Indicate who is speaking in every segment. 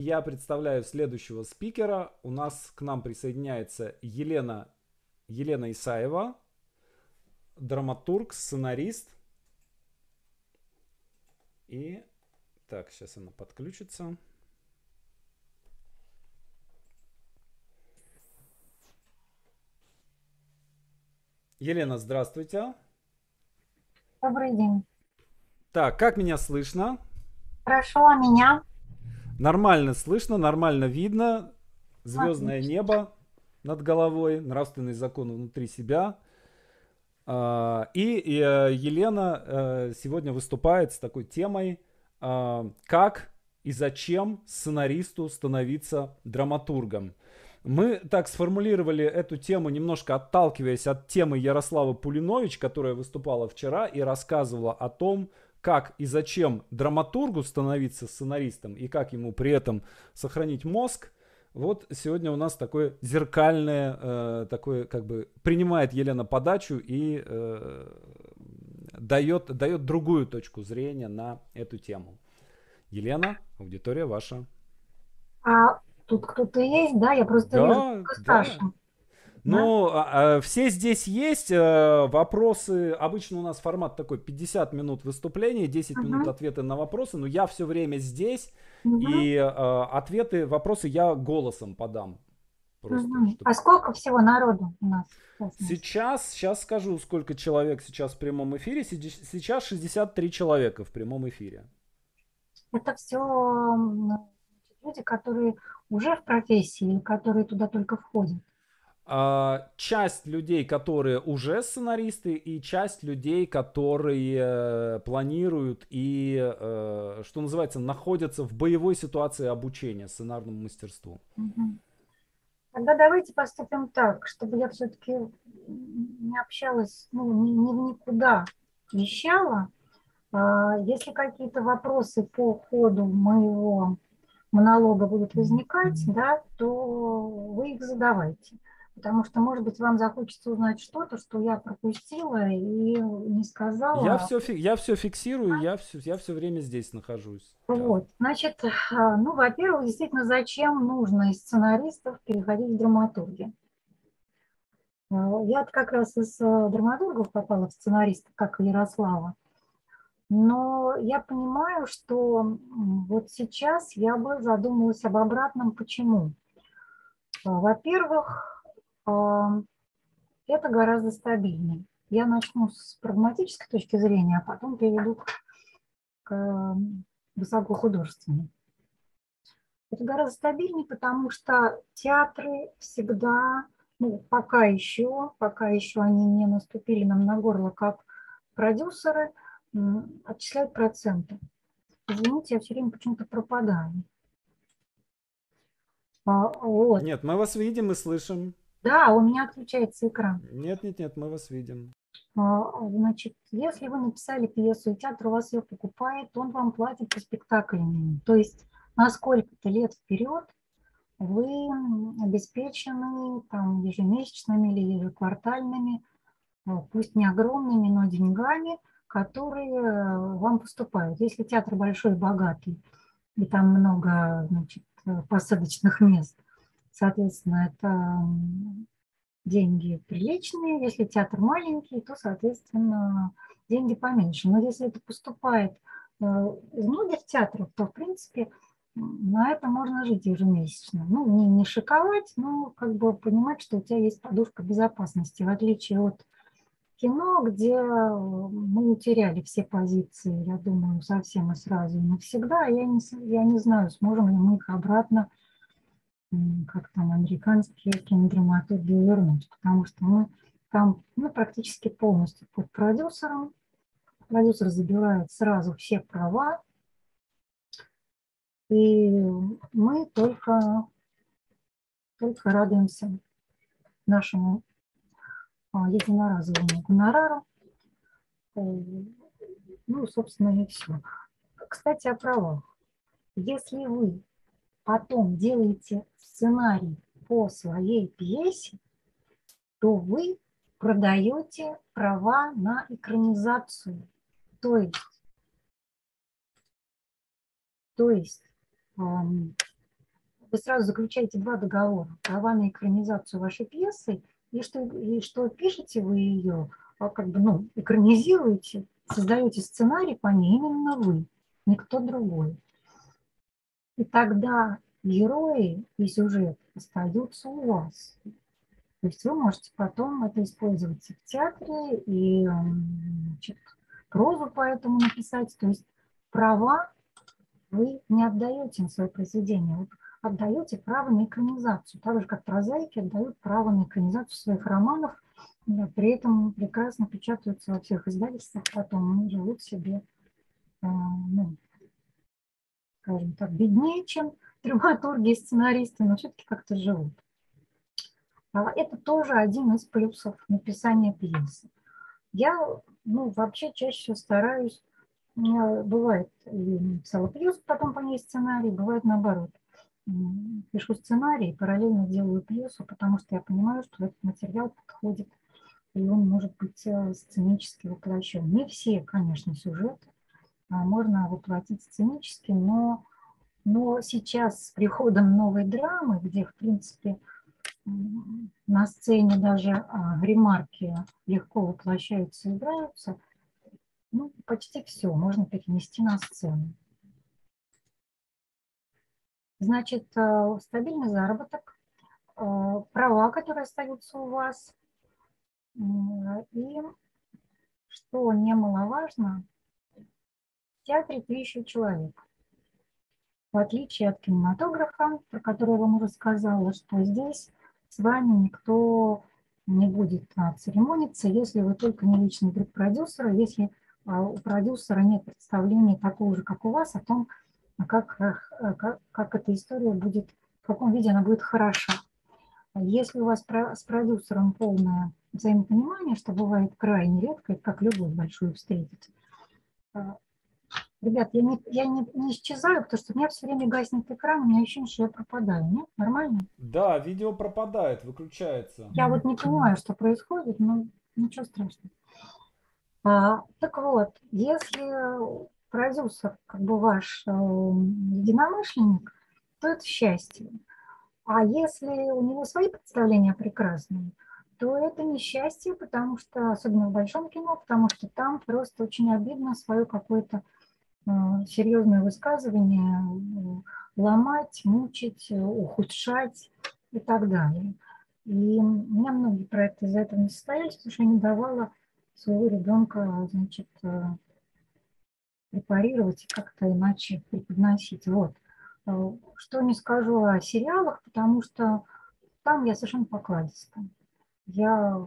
Speaker 1: Я представляю следующего спикера. У нас к нам присоединяется Елена, Елена Исаева, драматург, сценарист. И так, сейчас она подключится. Елена, здравствуйте.
Speaker 2: Добрый день.
Speaker 1: Так, как меня слышно?
Speaker 2: Хорошо, а меня?
Speaker 1: Нормально слышно, нормально видно. Звездное Отлично. небо над головой, нравственный закон внутри себя. А, и э, Елена э, сегодня выступает с такой темой, а, как и зачем сценаристу становиться драматургом. Мы так сформулировали эту тему, немножко отталкиваясь от темы Ярослава Пулинович, которая выступала вчера и рассказывала о том, как и зачем драматургу становиться сценаристом и как ему при этом сохранить мозг. Вот сегодня у нас такое зеркальное, э, такое как бы принимает Елена подачу и э, дает, дает другую точку зрения на эту тему. Елена, аудитория ваша.
Speaker 2: А тут кто-то есть, да? Я просто да,
Speaker 1: вижу, да. Ну, а, а, все здесь есть. А, вопросы. Обычно у нас формат такой 50 минут выступления, 10 uh-huh. минут ответы на вопросы. Но я все время здесь. Uh-huh. И а, ответы, вопросы я голосом подам.
Speaker 2: Просто, uh-huh. чтобы... А сколько всего народу у нас?
Speaker 1: Сейчас, сейчас скажу, сколько человек сейчас в прямом эфире. Сейчас 63 человека в прямом эфире.
Speaker 2: Это все люди, которые уже в профессии, которые туда только входят.
Speaker 1: А, часть людей, которые уже сценаристы, и часть людей, которые э, планируют и, э, что называется, находятся в боевой ситуации обучения сценарному мастерству.
Speaker 2: Тогда давайте поступим так, чтобы я все-таки не общалась, ну, ни, ни, никуда вещала. А, если какие-то вопросы по ходу моего монолога будут возникать, да, то вы их задавайте потому что, может быть, вам захочется узнать что-то, что я пропустила и не сказала.
Speaker 1: Я все, я все фиксирую, я все, я все время здесь нахожусь.
Speaker 2: Вот, значит, а, ну, во-первых, действительно, зачем нужно из сценаристов переходить в драматурги? А, я как раз из а, драматургов попала в сценариста, как и Ярослава. Но я понимаю, что вот сейчас я бы задумалась об обратном. Почему? Во-первых, это гораздо стабильнее. Я начну с прагматической точки зрения, а потом перейду к высокохудожественной. Это гораздо стабильнее, потому что театры всегда, ну, пока еще, пока еще они не наступили нам на горло как продюсеры, отчисляют проценты. Извините, я все время почему-то пропадаю.
Speaker 1: А, вот. Нет, мы вас видим и слышим.
Speaker 2: Да, у меня отключается экран.
Speaker 1: Нет, нет, нет, мы вас видим.
Speaker 2: А, значит, если вы написали пьесу, и театр у вас ее покупает, он вам платит по спектаклям. То есть на сколько-то лет вперед вы обеспечены там, ежемесячными или ежеквартальными, а, пусть не огромными, но деньгами, которые э, вам поступают. Если театр большой, богатый, и там много значит, посадочных мест – Соответственно, это деньги приличные. Если театр маленький, то, соответственно, деньги поменьше. Но если это поступает э, из многих театров, то, в принципе, на это можно жить ежемесячно. Ну, не, не шиковать, но как бы понимать, что у тебя есть подушка безопасности, в отличие от кино, где мы утеряли все позиции, я думаю, совсем и сразу и навсегда. Я не, я не знаю, сможем ли мы их обратно как там американские кинодраматурги вернуть, потому что мы там ну, практически полностью под продюсером. Продюсер забирает сразу все права, и мы только, только радуемся нашему а, единоразовому гонорару. Э, ну, собственно, и все. Кстати, о правах. Если вы потом делаете сценарий по своей пьесе, то вы продаете права на экранизацию. То есть, то есть вы сразу заключаете два договора. Права на экранизацию вашей пьесы, и что, и что пишете вы ее, а как бы, ну, экранизируете, создаете сценарий по ней именно вы, никто другой. И тогда герои и сюжет остаются у вас. То есть вы можете потом это использовать в театре и значит, прозу поэтому написать. То есть права вы не отдаете на свое произведение, вы отдаете право на экранизацию. Так же, как прозаики отдают право на экранизацию своих романов, при этом прекрасно печатаются во всех издательствах, потом они живут себе, скажем так, беднее, чем драматурги и сценаристы, но все-таки как-то живут. А это тоже один из плюсов написания пьесы. Я ну, вообще чаще всего стараюсь, бывает, я написала пьесу, потом по ней сценарий, бывает наоборот. Пишу сценарий, параллельно делаю пьесу, потому что я понимаю, что этот материал подходит, и он может быть э, сценически воплощен. Не все, конечно, сюжеты можно воплотить сценически, но, но сейчас с приходом новой драмы, где, в принципе, на сцене даже а, ремарки легко воплощаются и играются, ну, почти все можно перенести на сцену. Значит, э, стабильный заработок, э, права, которые остаются у вас, и, что немаловажно, театре тысяча человек. В отличие от кинематографа, про который я вам уже сказала, что здесь с вами никто не будет а, церемониться, если вы только не личный друг продюсера, если а, у продюсера нет представления такого же, как у вас, о том, как, как, как эта история будет, в каком виде она будет хороша. Если у вас с продюсером полное взаимопонимание, что бывает крайне редко, как любую большую встретить, а, Ребят, я, не, я не, не исчезаю, потому что у меня все время гаснет экран, у меня ощущение, что я пропадаю. Нет? Нормально?
Speaker 1: Да, видео пропадает, выключается.
Speaker 2: Я вот не понимаю, что происходит, но ничего страшного. А, так вот, если продюсер как бы ваш э, единомышленник, то это счастье. А если у него свои представления прекрасные, то это несчастье, потому что, особенно в большом кино, потому что там просто очень обидно свое какое-то серьезные высказывания э, ломать, мучить, ухудшать и так далее. И меня многие проекты из-за этого не состоялись, потому что я не давала своего ребенка, значит, препарировать и как-то иначе преподносить. Вот. Что не скажу о сериалах, потому что там я совершенно покладиста. Я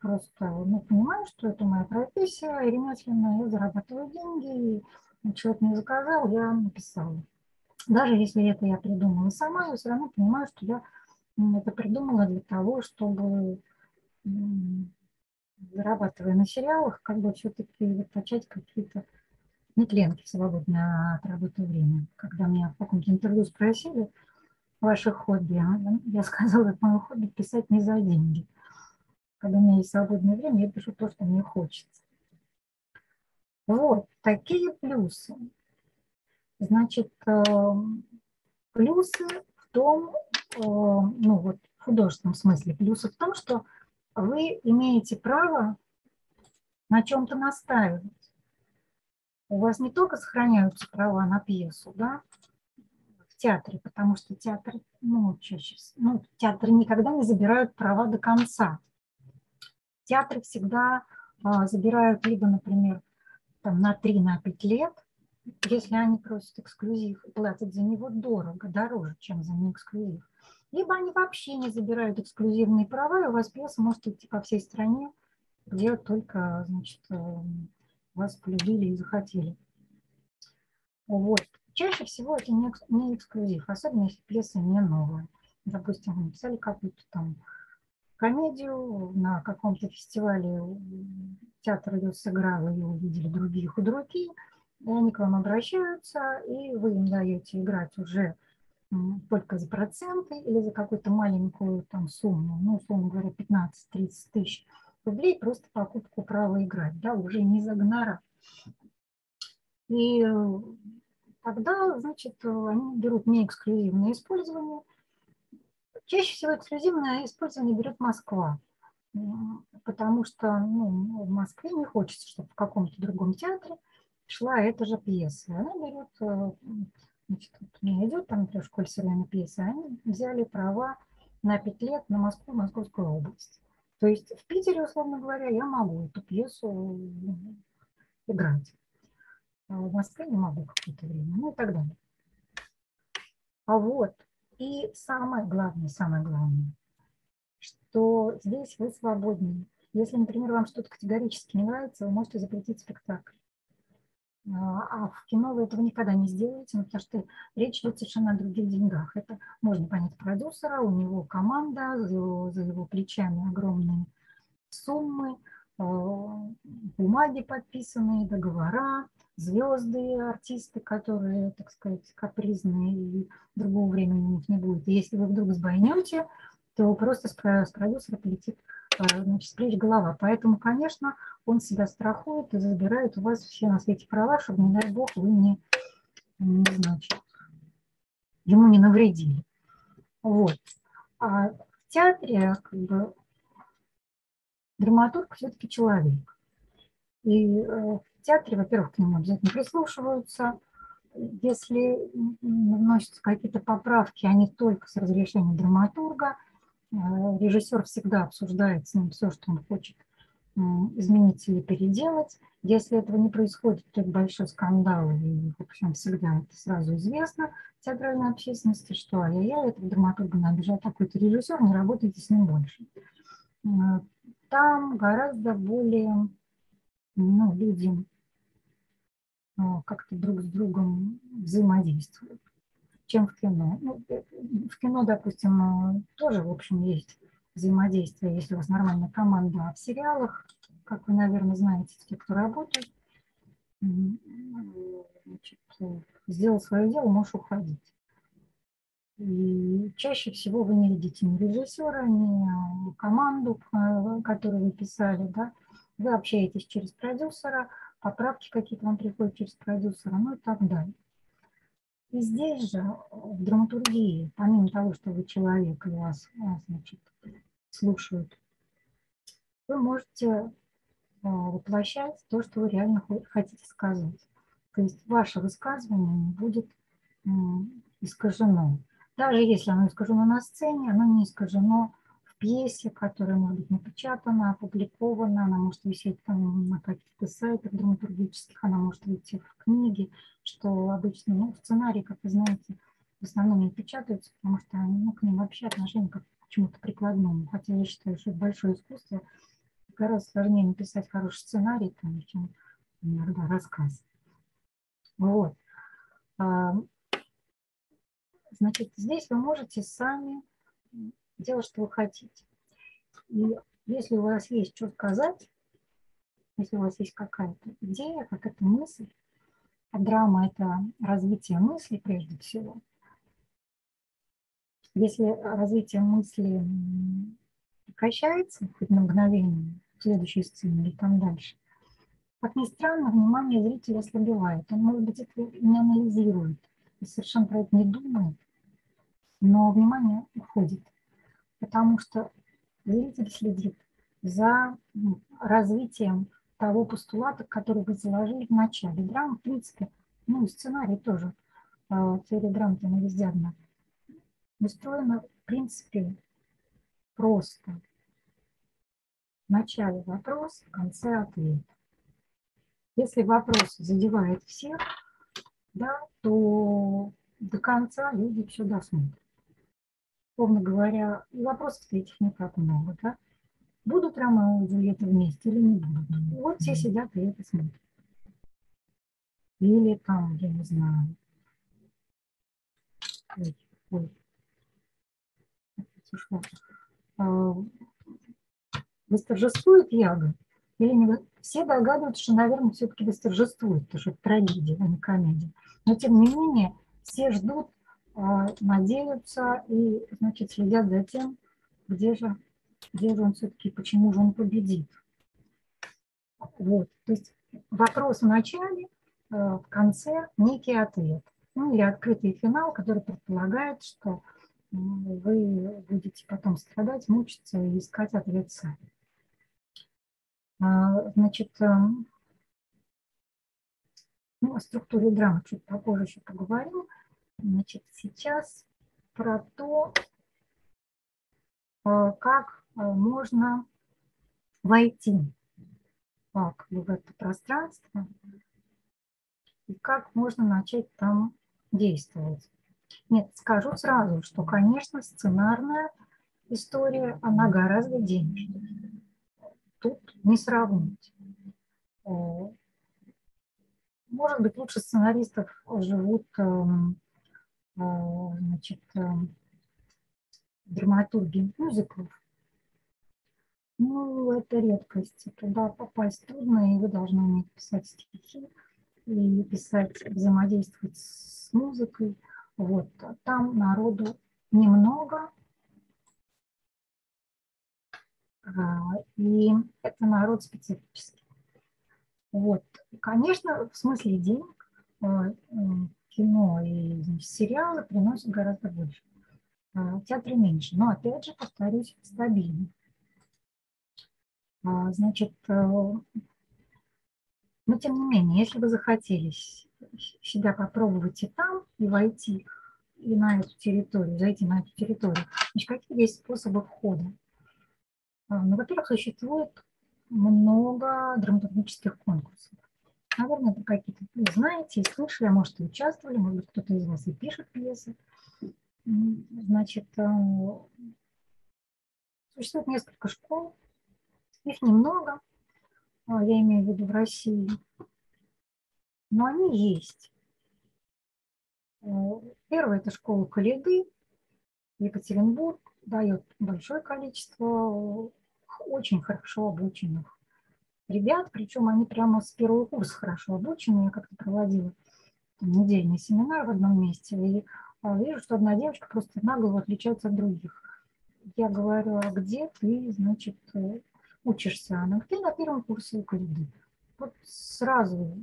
Speaker 2: просто ну, понимаю, что это моя профессия ремесленная, я зарабатываю деньги, и человек не заказал, я написала. Даже если это я придумала сама, я все равно понимаю, что я это придумала для того, чтобы, зарабатывая на сериалах, как бы все-таки начать какие-то нетленки в свободное от работы время. Когда меня в каком-то интервью спросили, ваше хобби, а, я сказала, мое хобби писать не за деньги. Когда у меня есть свободное время, я пишу то, что мне хочется. Вот такие плюсы. Значит, эм, плюсы в том, э, ну вот в художественном смысле, плюсы в том, что вы имеете право на чем-то настаивать. У вас не только сохраняются права на пьесу, да, в театре, потому что театр, ну, чаще, ну, театры никогда не забирают права до конца. Театры всегда а, забирают либо, например, там, на 3-5 на лет, если они просят эксклюзив платят за него дорого, дороже, чем за неэксклюзив. Либо они вообще не забирают эксклюзивные права, и у вас пьеса может идти по всей стране, где только значит, э, вас полюбили и захотели. Вот. Чаще всего это не эксклюзив, особенно если пьеса не новая. Допустим, вы написали какую-то там комедию на каком-то фестивале театр ее сыграл, ее увидели другие худруки, и они к вам обращаются, и вы им даете играть уже только за проценты или за какую-то маленькую там сумму, ну, условно говоря, 15-30 тысяч рублей, просто покупку права играть, да, уже не за гонорар. И тогда, значит, они берут неэксклюзивное использование. Чаще всего эксклюзивное использование берет Москва, потому что ну, в Москве не хочется, чтобы в каком-то другом театре шла эта же пьеса. Она берет, э, значит, вот у меня идет там, например, школе современной пьесы, они взяли права на пять лет на Москву, Московскую область. То есть в Питере, условно говоря, я могу эту пьесу играть. А в Москве не могу какое-то время, ну и так далее. А вот, и самое главное, самое главное, что здесь вы свободнее. Если, например, вам что-то категорически не нравится, вы можете запретить спектакль. А, а в кино вы этого никогда не сделаете, потому что речь идет совершенно о других деньгах. Это можно понять продюсера, у него команда, за его, за его плечами огромные суммы, а, бумаги подписанные, договора, звезды, артисты, которые, так сказать, капризные, и другого времени у них не будет. И если вы вдруг сбойнете, то просто с продюсера полетит Э, значит, с голова. Поэтому, конечно, он себя страхует и забирает у вас все на свете права, чтобы, не дай бог, вы не, не значит, ему не навредили. Вот. А в театре как бы, драматург все-таки человек. И э, в театре, во-первых, к нему обязательно прислушиваются. Если вносятся какие-то поправки, они только с разрешения драматурга – Э, режиссер всегда обсуждает с ним все, что он хочет изменить или переделать. Если этого не происходит, то это большой скандал, и, в общем, всегда это сразу известно театральной общественности, что ай-яй-яй, этого драматурга обижает такой-то режиссер, не работайте с ним больше. Э, там гораздо более ну, люди как-то друг с другом взаимодействуют чем в кино. Ну, э, в кино, допустим, э, тоже, в общем, есть взаимодействие, если у вас нормальная команда. А в сериалах, как вы, наверное, знаете, те, кто работает, значит, сделал свое дело, можешь уходить. И чаще всего вы не видите ни режиссера, ни команду, э, которую вы писали, да. Вы общаетесь через продюсера, поправки какие-то вам приходят через продюсера, ну и так далее. И здесь же, в драматургии, помимо того, что вы человек и вас а, значит, слушают, вы можете а, воплощать то, что вы реально хотите сказать. То есть ваше высказывание будет искажено. Даже если оно искажено на сцене, оно не искажено пьесе, которая может быть напечатана, опубликована, она может висеть там на каких-то сайтах драматургических, она может выйти в книге, что обычно ну, сценарии, как вы знаете, в основном не печатаются, потому что ну, к ним вообще отношение как к чему-то прикладному. Хотя я считаю, что это большое искусство. Гораздо сложнее написать хороший сценарий, там, чем иногда рассказ. Вот. А, значит, здесь вы можете сами делать, что вы хотите. И если у вас есть что сказать, если у вас есть какая-то идея, какая-то мысль, а драма – это развитие мысли прежде всего. Если развитие мысли прекращается хоть на мгновение, в следующей сцене или там дальше, как ни странно, внимание зрителя ослабевает. Он, может быть, это не анализирует и совершенно про это не думает, но внимание уходит потому что зритель следит за развитием того постулата, который вы заложили в начале. Драма, в принципе, ну и сценарий тоже, а, теория драм она везде одна, устроена, в принципе, просто. В начале вопрос, в конце ответ. Если вопрос задевает всех, да, то до конца люди все досмотрят условно говоря, вопросов этих не так много, да? Будут Ромео и Джульетта вместе или не будут? Вот все сидят и это смотрят. Или там, я не знаю. Ой, ой. А, восторжествует Яга? Или не Все догадываются, что, наверное, все-таки восторжествует, потому что это трагедия, а не комедия. Но, тем не менее, все ждут надеются и, значит, следят за тем, где же, где же он все-таки, почему же он победит. Вот, то есть вопрос в начале, э, в конце некий ответ. ну или открытый финал, который предполагает, что вы будете потом страдать, мучиться и искать ответ сами. А, значит, эм, ну, о структуре драмы чуть попозже еще поговорим. Значит, сейчас про то, э, как э, можно войти как в это пространство и как можно начать там действовать. Нет, скажу сразу, что, конечно, сценарная история, она гораздо денежнее. Тут не сравнить. Э, может быть, лучше сценаристов живут эм, значит, эм, драматурги мюзиклов. Ну, это редкость. Туда попасть трудно, и вы должны уметь писать стихи и писать, взаимодействовать с музыкой. Вот. Там народу немного, а, и это народ специфический. Вот. Конечно, в смысле денег а, кино и сериалы приносят гораздо больше. А, театры меньше. Но опять же, повторюсь, стабильно. Значит, э, но тем не менее, если вы захотели себя попробовать и там, и войти и на эту территорию, зайти на эту территорию, значит, какие есть способы входа? А, ну, во-первых, существует много драматургических конкурсов. Наверное, это какие-то вы знаете и а может, и участвовали, может кто-то из вас и пишет пьесы. Значит, э, существует несколько школ, их немного, а, я имею в виду в России, но они есть. Э, первая – это школа Калиды, Екатеринбург, дает большое количество очень хорошо обученных ребят, причем они прямо с первого курса хорошо обучены. Я как-то проводила недельный семинар в одном месте, и а, вижу, что одна девочка просто нагло отличается от других. Я говорю, а где ты, значит, э, учишься, она ты на первом курсе Укриды. Вот сразу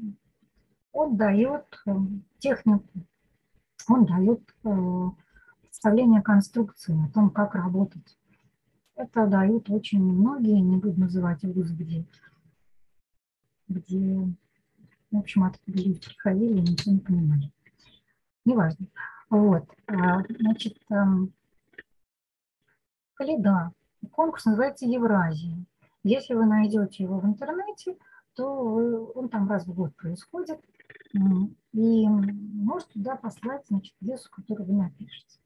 Speaker 2: он дает э, технику, он дает э, представление конструкции, о том, как работать. Это дают очень многие, не буду называть вузы, где, где, в общем, откуда люди приходили и ничего не понимали. Неважно. Вот, а, значит, эм, Каледа. Конкурс называется Евразия. Если вы найдете его в интернете, то он там раз в год происходит, и можете туда послать значит, пьесу, которую вы напишете.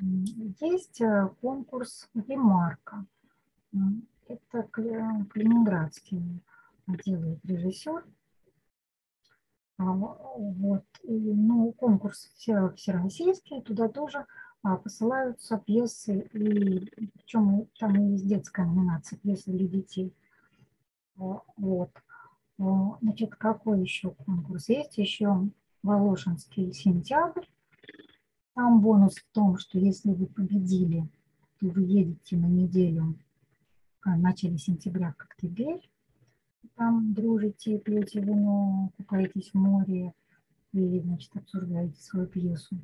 Speaker 2: Есть э, конкурс «Ремарка». Это калининградский делает режиссер. А, вот. И, ну, конкурс все, всероссийский, туда тоже а, посылаются пьесы, и причем там есть детская номинация, пьесы для детей. Вот. Значит, какой еще конкурс? Есть еще Волошинский сентябрь. Там бонус в том, что если вы победили, то вы едете на неделю в начале сентября в Коктебель. Там дружите, пьете вино, купаетесь в море и, значит, обсуждаете свою пьесу.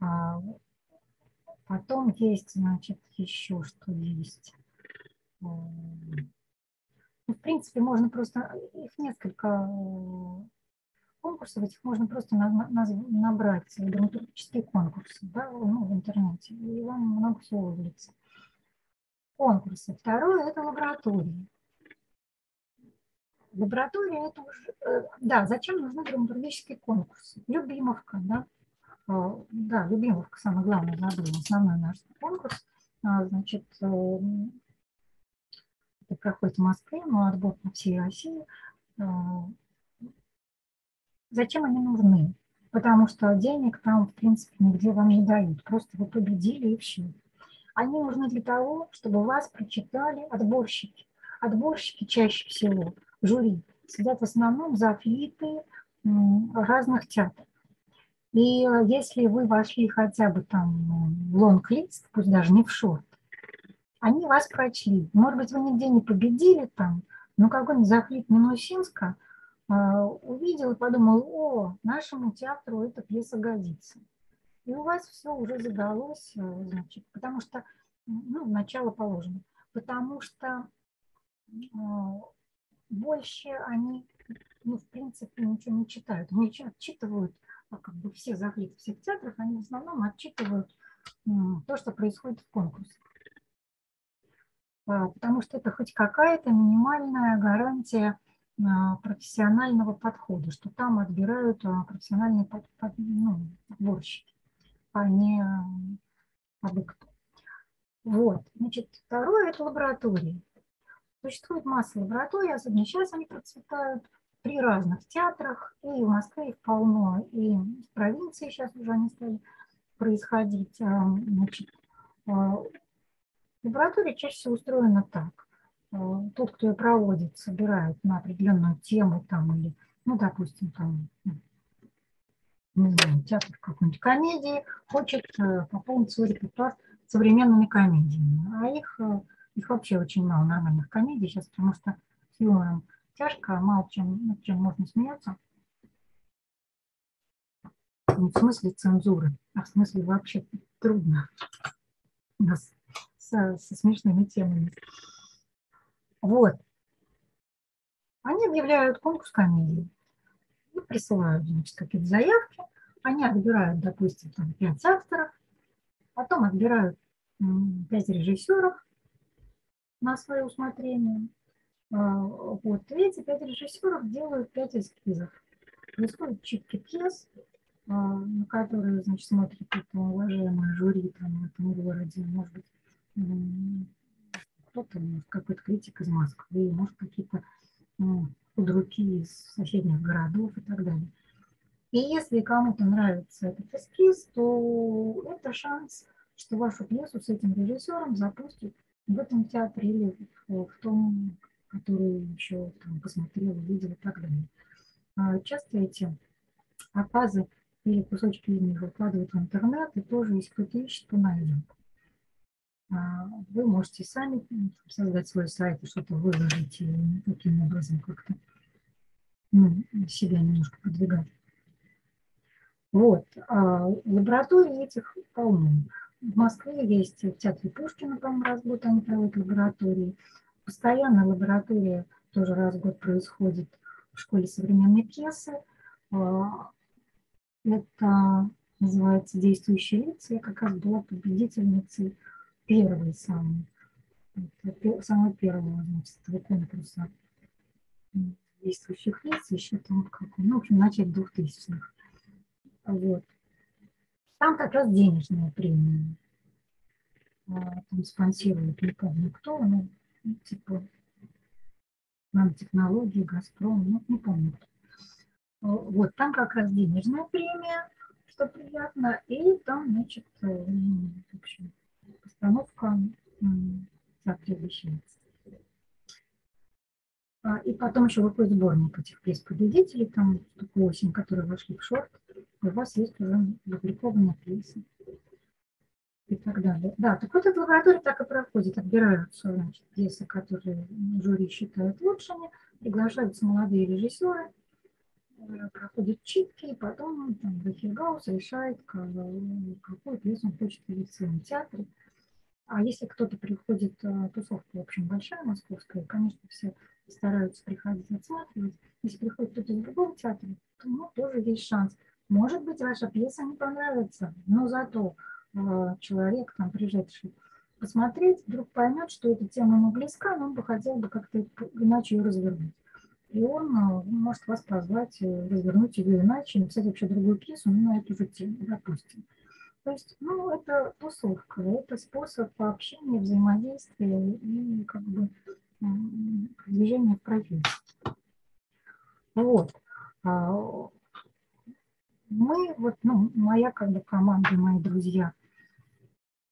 Speaker 2: А потом есть, значит, еще что есть. Ну, в принципе, можно просто, их несколько конкурсов, этих можно просто на, на, набрать драматургические конкурсы да, ну, в интернете, и вам много всего выльется. Конкурсы. Второе – это лаборатории. Лаборатория – это уже… Э, да, зачем нужны драматургические конкурсы? Любимовка, да, а, да, Любимовка, самое главное, забыла, основной наш конкурс. А, значит, э, это проходит в Москве, но отбор по всей России. Зачем они нужны? Потому что денег там, в принципе, нигде вам не дают. Просто вы победили и все. Они нужны для того, чтобы вас прочитали отборщики. Отборщики чаще всего, жюри, сидят в основном за флиты разных театров. И э, если вы вошли хотя бы там в лонг-лист, пусть даже не в шорт, они вас прочли. Может быть, вы нигде не победили там, но какой-нибудь захлип Минусинска а, увидел и подумал, о, нашему театру эта пьеса годится. И у вас все уже задалось, э, значит, потому что, ну, начало положено, потому что а, больше они, ну, в принципе, ничего не читают. Они отчитывают, а как бы все заглиты всех театров, они в основном отчитывают то, что происходит в конкурсе. Потому что это хоть какая-то минимальная гарантия профессионального подхода, что там отбирают профессиональные под, под, ну, сборщики, а не абы кто. Вот, значит, второе – это лаборатории. Существует масса лабораторий, особенно сейчас они процветают при разных театрах, и в Москве их полно, и в провинции сейчас уже они стали происходить. Значит, лаборатория чаще всего устроена так. Э, тот, кто ее проводит, собирает на определенную тему там или, ну, допустим, там, ну, не знаю, театр какой-нибудь комедии, хочет э, пополнить свой репертуар современными комедиями. А их, э, их вообще очень мало нормальных комедий сейчас, потому что с юмором тяжко, мало чем, над чем можно смеяться. Не в смысле цензуры, а в смысле вообще трудно нас со, со смешными темами. Вот. Они объявляют конкурс комедии и присылают, значит, какие-то заявки. Они отбирают, допустим, там, 5 авторов, потом отбирают 5 режиссеров на свое усмотрение. А, вот. Эти 5 режиссеров делают 5 эскизов. Происходит читки пьес, а, на которые, значит, смотрит это уважаемое жюри там, в этом городе, может быть, кто-то, какой-то критик из Москвы, может, какие-то ну, худруки из соседних городов и так далее. И если кому-то нравится этот эскиз, то это шанс, что вашу пьесу с этим режиссером запустят в этом театре или в, в том, который еще там, посмотрел, увидел и так далее. А часто эти показы или кусочки из них выкладывают в интернет, и тоже, если кто-то ищет, то найдет. А, вы можете сами создать свой сайт и что-то выложить и таким образом как-то ну, себя немножко продвигать. Вот. А лаборатории этих полно. В Москве есть в театре Пушкина, по-моему, раз в год они проводят лаборатории. Постоянно лаборатория тоже раз в год происходит в школе современной пьесы. А, это называется «Действующие лица». Я как раз была победительницей первый самый, самый первый, значит, этого конкурса действующих лиц, еще там как, ну, в общем, в начале 2000-х. Вот. Там как раз денежная премия. А, там спонсирует не помню кто, ну, типа нанотехнологии, Газпром, ну, не помню. Вот, там как раз денежная премия, что приятно, и там, значит, э, в общем, постановка соответствующая. А, и потом еще выходит сборник этих пьес победителей, там штук 8, которые вошли в шорт. У вас есть уже опубликованные пьесы и так далее. Да, так вот эта лаборатория так и проходит. Отбираются значит, пьесы, которые жюри считают лучшими, приглашаются молодые режиссеры, э, проходят читки, и потом там, Рахигаус решает, какую пьесу он хочет видеть в своем театре. А если кто-то приходит, э, тусовка, в общем, большая московская, конечно, все стараются приходить отсматривать. Если приходит кто-то из другого театра, то ну, тоже есть шанс. Может быть, ваша пьеса не понравится, но зато э, человек, там, пришедший посмотреть, вдруг поймет, что эта тема ему близка, но он бы хотел бы как-то иначе ее развернуть. И он э, может вас позвать, э, развернуть ее иначе, написать вообще другую пьесу, ну, на эту же тему, допустим. То есть, ну, это тусовка, это способ общения, взаимодействия и как бы движения в профессии. Вот. А, мы, вот, ну, моя как бы команда, мои друзья,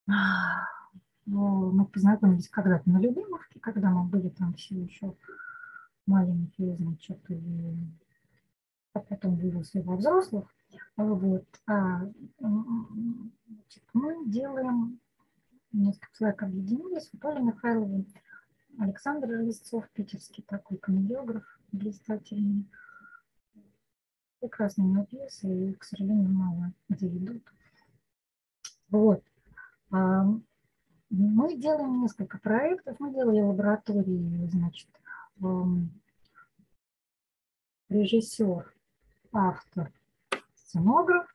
Speaker 2: ну, мы познакомились когда-то на Любимовке, когда мы были там все еще маленькие, значит, и а потом выросли во взрослых. Вот. А, значит, мы делаем, несколько человек объединились, Оля Михайловна, Александр Лисцов, питерский такой комедиограф блистательный, прекрасные пьесы, и, к сожалению, мало где идут. Вот. А, мы делаем несколько проектов. Мы делали лаборатории, значит, режиссер, автор, сценограф.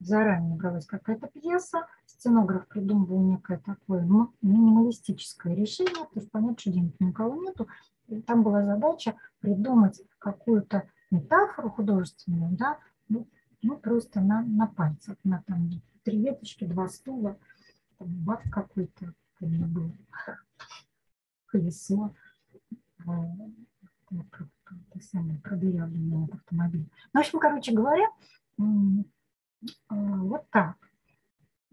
Speaker 2: заранее бралась какая-то пьеса, сценограф придумывал некое такое минималистическое решение, то есть понятно, что денег никого нету. И там была задача придумать какую-то метафору художественную, да, ну, ну просто на, на пальцах, на там три веточки, два стула, там бак какой-то, помню, был, колесо, э, это самое продырявленное автомобиль. Ну, в общем, короче говоря, э, вот так.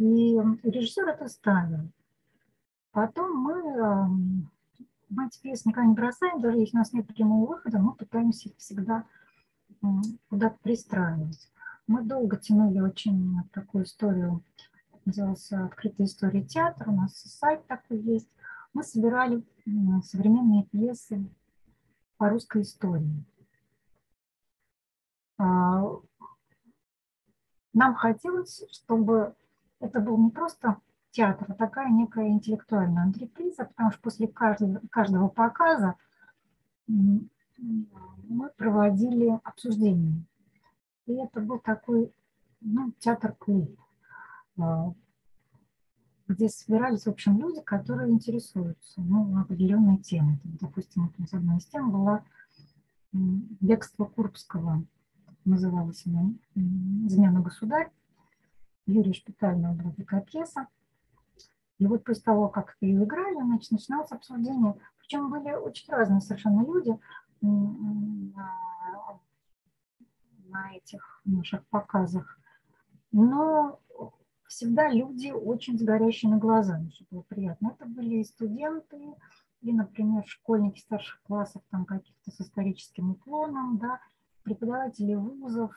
Speaker 2: И режиссер это ставил. Потом мы, э, мы теперь никогда не бросаем, даже если у нас нет прямого выхода, мы пытаемся всегда куда-то пристраивать. Мы долго тянули очень такую историю, назывался «Открытая история театра», у нас сайт такой есть. Мы собирали современные пьесы по русской истории. А, нам хотелось, чтобы это был не просто театр, а такая некая интеллектуальная антреприза, потому что после каждого, каждого показа мы проводили обсуждение. И это был такой ну, театр-клуб, а, где собирались, в общем, люди, которые интересуются ну, определенной темой. Допустим, одна из тем была «Бегство Курбского», называлась она «Измена государь». Была такая пьеса. И вот после того, как ее играли, значит, начиналось обсуждение. Причем были очень разные совершенно люди на, на этих наших показах. Но всегда люди очень с горящими глазами, что было приятно. Это были и студенты, и, например, школьники старших классов, там каких-то с историческим уклоном, да, преподаватели вузов,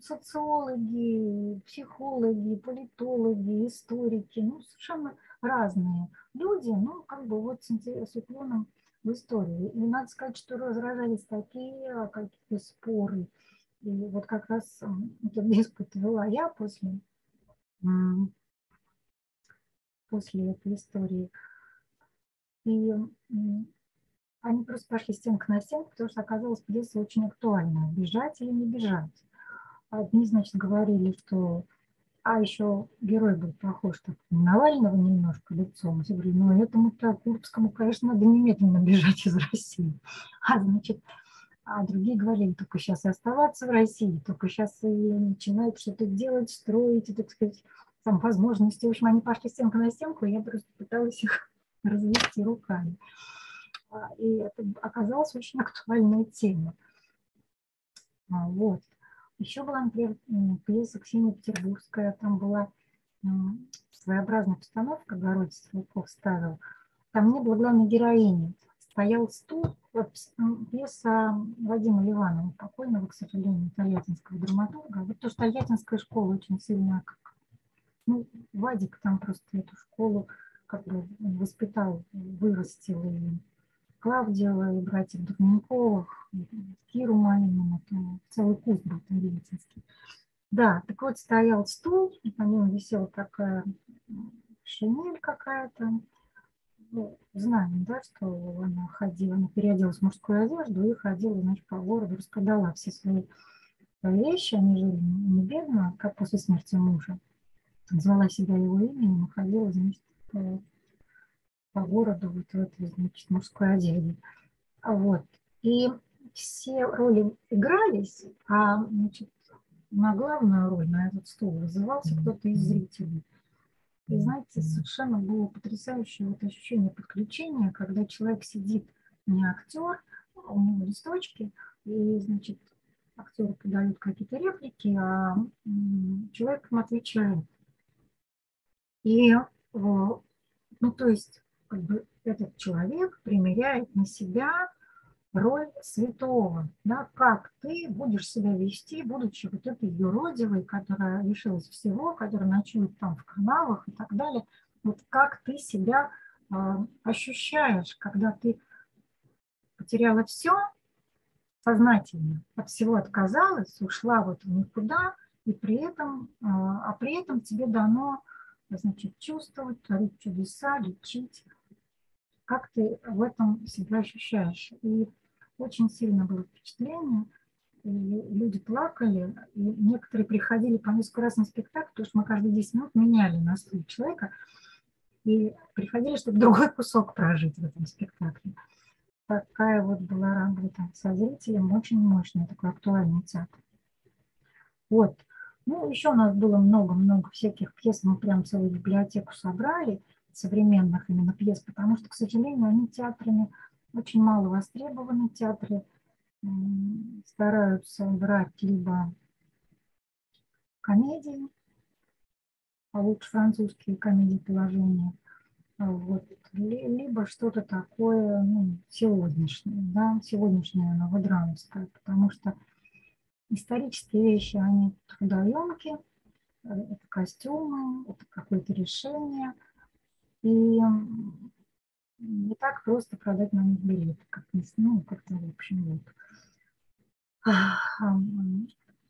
Speaker 2: социологи, психологи, политологи, историки, ну, совершенно разные люди, ну, как бы вот с, уклоном в историю. И надо сказать, что разражались такие какие-то споры. И вот как раз этот диспут вела я после, после этой истории. И они просто пошли стенка на стенку, потому что оказалось пьеса очень актуальная. Бежать или не бежать. Одни, значит, говорили, что... А еще герой был похож так, на Навального немножко лицом. Я говорю, ну этому-то Курбскому, конечно, надо немедленно бежать из России. А, значит, а другие говорили, только сейчас и оставаться в России, только сейчас и начинают что-то делать, строить, и, так сказать, там возможности. В общем, они пошли стенка на стенку, и я просто пыталась их развести руками. А, и это оказалась очень актуальная тема. А, вот. Еще была, например, пьеса Ксения Петербургская, там была своеобразная постановка, Городец Стрелков ставил. Там не было главной героини. Стоял стул, пьеса Вадима Ливанова, покойного, к сожалению, тольяттинского драматурга. Вот то, что тольяттинская школа очень сильно, как, ну, Вадик там просто эту школу как бы воспитал, вырастил и Клавдиева, и братьев Дурниковых, Киру Малинину, целый курс был Тольяттинский. Да, так вот стоял стул, и по нему висела такая шинель какая-то. Ну, знаем, да, что она ходила, она переоделась в мужскую одежду и ходила, значит, по городу, распродала все свои вещи, они жили не бедно, как после смерти мужа. Звала себя его именем и ходила, значит, городу вот в этой, значит, мужской одежде. Вот. И все роли игрались, а значит, на главную роль, на этот стол вызывался кто-то из зрителей. И знаете, совершенно было потрясающее вот ощущение подключения, когда человек сидит не актер, а у него листочки, и, значит, актеры подают какие-то реплики, а человек им отвечает. И, ну, то есть как бы этот человек примеряет на себя роль святого, да, как ты будешь себя вести, будучи вот этой юродивой, которая лишилась всего, которая ночует там в каналах и так далее, вот как ты себя э, ощущаешь, когда ты потеряла все, сознательно от всего отказалась, ушла вот в никуда, и при этом, а, а при этом тебе дано, значит, чувствовать, творить чудеса, лечить. Как ты в этом себя ощущаешь? И очень сильно было впечатление, и люди плакали, и некоторые приходили по несколько раз на спектакль, потому что мы каждые 10 минут меняли настрой человека, и приходили, чтобы другой кусок прожить в этом спектакле такая вот была работа со зрителем, очень мощный такой актуальный театр. Вот. Ну, еще у нас было много-много всяких пьес, мы прям целую библиотеку собрали, современных именно пьес, потому что, к сожалению, они театрами очень мало востребованы. Театры стараются брать либо комедии, а лучше французские комедии положения, вот. Либо что-то такое ну, сегодняшнее, да, сегодняшнее новодрамское, потому что исторические вещи, они трудоемкие, э, это костюмы, это какое-то решение, и не так просто продать на них билеты, как ну, как-то, в общем, вот.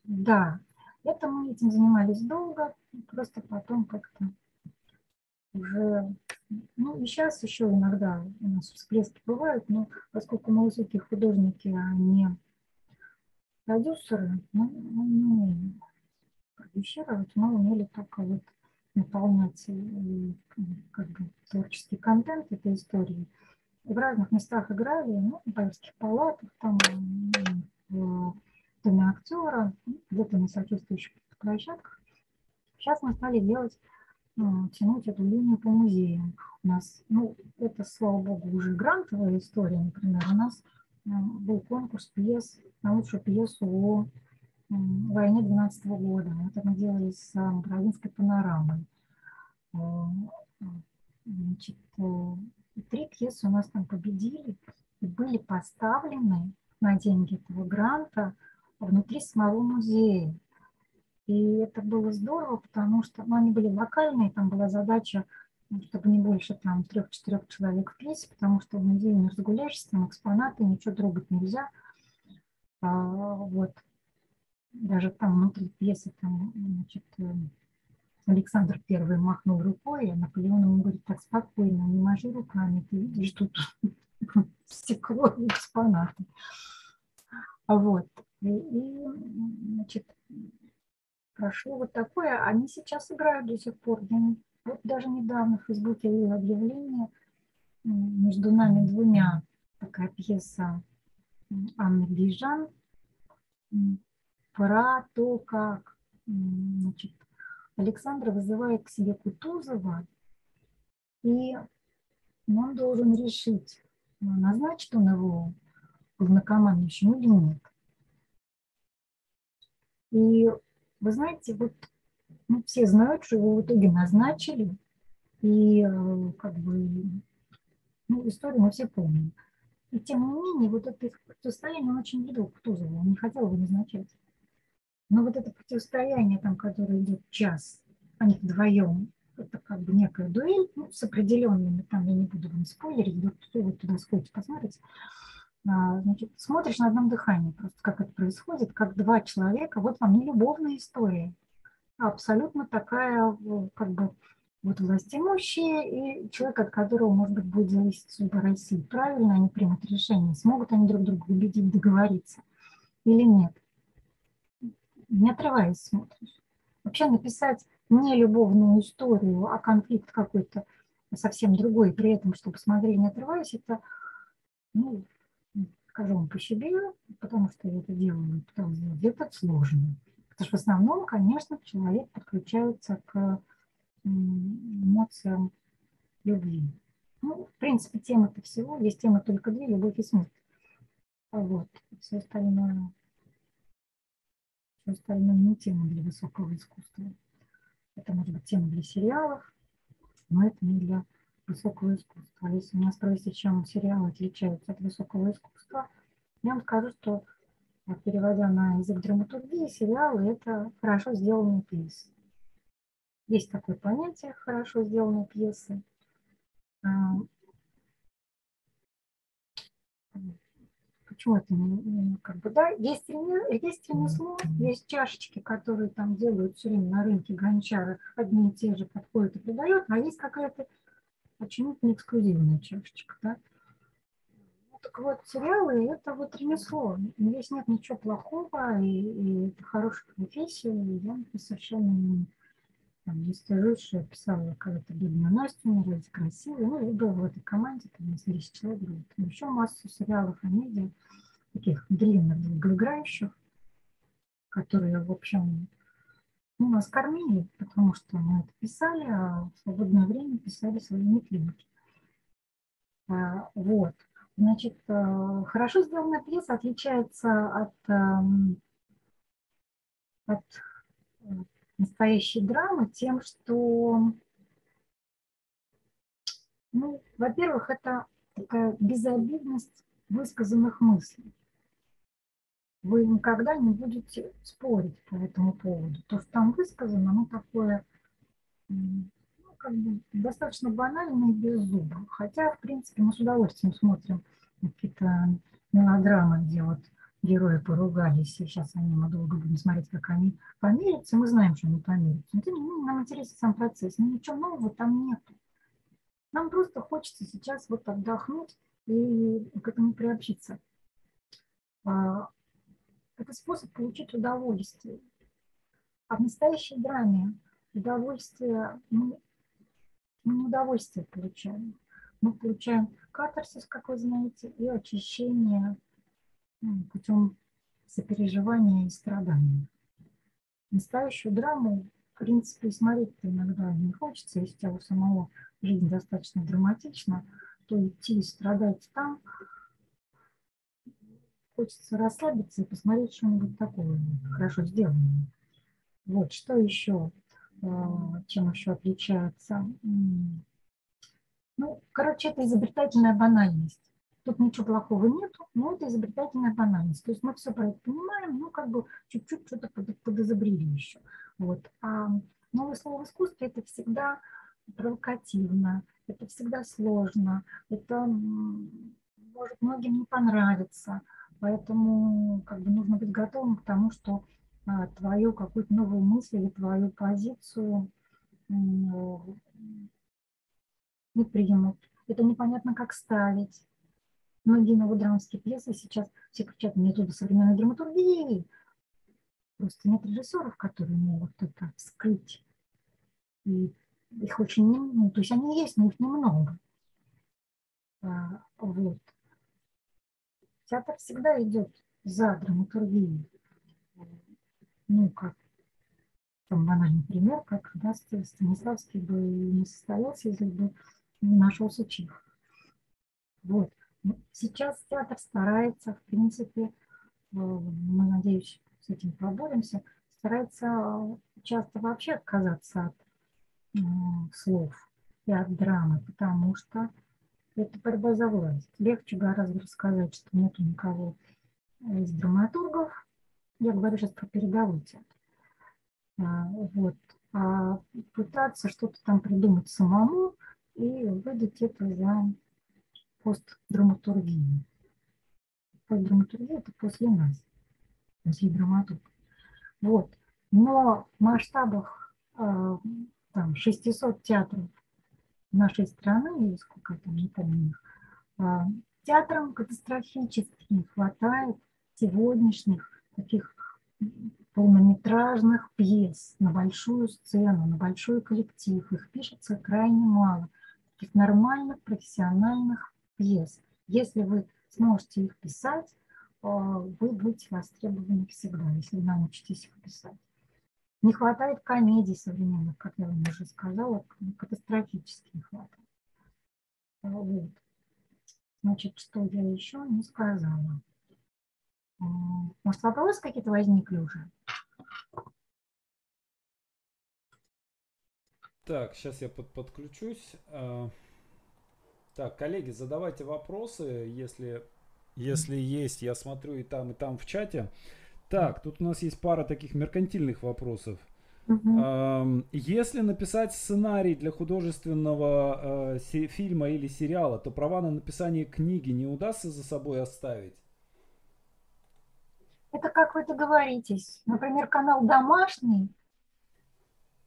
Speaker 2: Да, это мы этим занимались долго, просто потом как-то уже ну, и сейчас еще иногда у нас всплески бывают, но поскольку мы высокие художники, а не продюсеры, мы, мы не умеем продюсировать, мы умели только вот наполнять и, как бы, творческий контент этой истории. И в разных местах играли, ну, в Боевских палатах, там, в Доме актера, где-то на сочувствующих площадках. Сейчас мы стали делать тянуть эту линию по музеям. У нас, ну, это, слава богу, уже грантовая история, например. У нас был конкурс пьес на лучшую пьесу о войне 12 -го года. Это мы делали с Украинской панорамой. Значит, э, три пьесы у нас там победили и были поставлены на деньги этого гранта внутри самого музея. И это было здорово, потому что ну, они были локальные, там была задача, ну, чтобы не больше там трех-четырех человек в пьесе, потому что в музее не разгуляешься, там экспонаты, ничего трогать нельзя. А, вот. Даже там внутри пьесы там, значит, э, Александр Первый махнул рукой, а Наполеон ему говорит, так спокойно, не мажи руками, ты видишь, тут стекло и экспонаты. Вот. И, и значит, прошло вот такое. Они сейчас играют до сих пор. Я вот даже недавно в Фейсбуке видела объявление между нами двумя такая пьеса Анны Бижан про то, как значит, Александр вызывает к себе Кутузова, и он должен решить, назначит он его главнокомандующим или нет. И вы знаете, вот ну, все знают, что его в итоге назначили, и э, как бы ну, историю мы все помним. И тем не менее, вот это их противостояние он очень любил Кутузова, он не хотел его назначать. Но вот это противостояние, там, которое идет час, они вдвоем, это как бы некая дуэль ну, с определенными, там я не буду вам спойлерить, кто вы туда сходите, посмотрите. А, значит, смотришь на одном дыхании просто, как это происходит, как два человека, вот вам не любовная история, а абсолютно такая, как бы, вот властимущие и человек, от которого, может быть, будет зависеть судьба России. Правильно они примут решение, смогут они друг друга убедить, договориться или нет. Не отрываясь смотришь. Вообще написать не любовную историю, а конфликт какой-то совсем другой, при этом, чтобы смотреть не отрываясь, это ну, скажу вам по себе, потому что я это делаю, потому что это сложно. Потому что в основном, конечно, человек подключается к эмоциям любви. Ну, в принципе, темы-то всего, есть темы только две, любовь и смерть. А вот, все остальное, все остальное не тема для высокого искусства. Это может быть тема для сериалов, но это не для высокого искусства. Если меня спросите, чем сериалы отличаются от высокого искусства, я вам скажу, что переводя на язык драматургии, сериалы – это хорошо сделанные пьесы. Есть такое понятие «хорошо сделанные пьесы». Почему это не, как бы, да, есть, есть ремесло, есть чашечки, которые там делают все время на рынке гончары, одни и те же подходят и продают, а есть какая-то почему-то не эксклюзивная чашечка, да. Ну, так вот, сериалы – это вот ремесло. Здесь нет ничего плохого, и, и это хорошая профессия, и я совершенно не, там, не стыжусь, что я писала когда-то бедную Настю, не ради красивой, ну, и был в этой команде, там, нас 10 человек было. Еще массу сериалов, комедий, таких длинных, долгоиграющих, которые, в общем, ну, нас кормили, потому что мы это писали, а в свободное время писали свои метлинки. А, вот. Значит, э, хорошо сделанная пьеса отличается от, эм, от настоящей драмы тем, что, ну, во-первых, это такая безобидность высказанных мыслей вы никогда не будете спорить по этому поводу. То, что там высказано, оно такое ну, как бы достаточно банальное и без зуба. Хотя, в принципе, мы с удовольствием смотрим какие-то мелодрамы, где вот герои поругались, и сейчас они мы долго будем смотреть, как они помирятся. Мы знаем, что они помирятся. Но тем не менее, нам интересен сам процесс. Но ничего нового там нет. Нам просто хочется сейчас вот отдохнуть и к этому приобщиться. А, это способ получить удовольствие. А в настоящей драме удовольствие, мы, мы удовольствие получаем. Мы получаем катарсис, как вы знаете, и очищение путем сопереживания и страдания. Настоящую драму, в принципе, смотреть-то иногда не хочется, если у самого жизнь достаточно драматична, то идти и страдать там – хочется расслабиться и посмотреть что-нибудь такое хорошо сделанное. Вот, что еще, а, чем еще отличается? Ну, короче, это изобретательная банальность. Тут ничего плохого нету, но это изобретательная банальность. То есть мы все про это понимаем, ну, как бы чуть-чуть что-то подизобрели еще. Вот. А новое слово в это всегда провокативно, это всегда сложно, это может многим не понравиться – Поэтому как бы нужно быть готовым к тому, что а, твою какую-то новую мысль или твою позицию не примут. Это непонятно, как ставить. Многие новодрамские пьесы сейчас все кричат, туда современной драматургии. Просто нет режиссеров, которые могут это вскрыть. И их очень немного, ну, то есть они есть, но их немного. А, вот театр всегда идет за драматургией. Ну, как там банальный пример, как да, Станиславский бы не состоялся, если бы не нашелся чих. Вот. Сейчас театр старается, в принципе, э, мы, надеюсь, с этим поборемся, старается часто вообще отказаться от слов и от драмы, потому что это борьба за власть. Легче гораздо рассказать, что нет никого из драматургов. Я говорю сейчас про передовой театр. А, вот. А пытаться что-то там придумать самому и выдать это за постдраматургию. Постдраматургия – это после нас, после драматург. Вот. Но в масштабах а, там, 600 театров нашей страны, или сколько там, не помню, а, театрам катастрофически не хватает сегодняшних таких полнометражных пьес на большую сцену, на большой коллектив. Их пишется крайне мало. Таких нормальных профессиональных пьес. Если вы сможете их писать, а, вы будете востребованы всегда, если научитесь их писать. Не хватает комедий современных, как я вам уже сказала, катастрофически не хватает. Вот. Значит, что я еще не сказала? Может, вопросы какие-то возникли уже?
Speaker 1: Так, сейчас я под, подключусь. Так, коллеги, задавайте вопросы, если, если есть. Я смотрю и там, и там в чате. Так, тут у нас есть пара таких меркантильных вопросов. Угу. Если написать сценарий для художественного э, фильма или сериала, то права на написание книги не удастся за собой оставить?
Speaker 2: Это как вы договоритесь. Например, канал «Домашний»,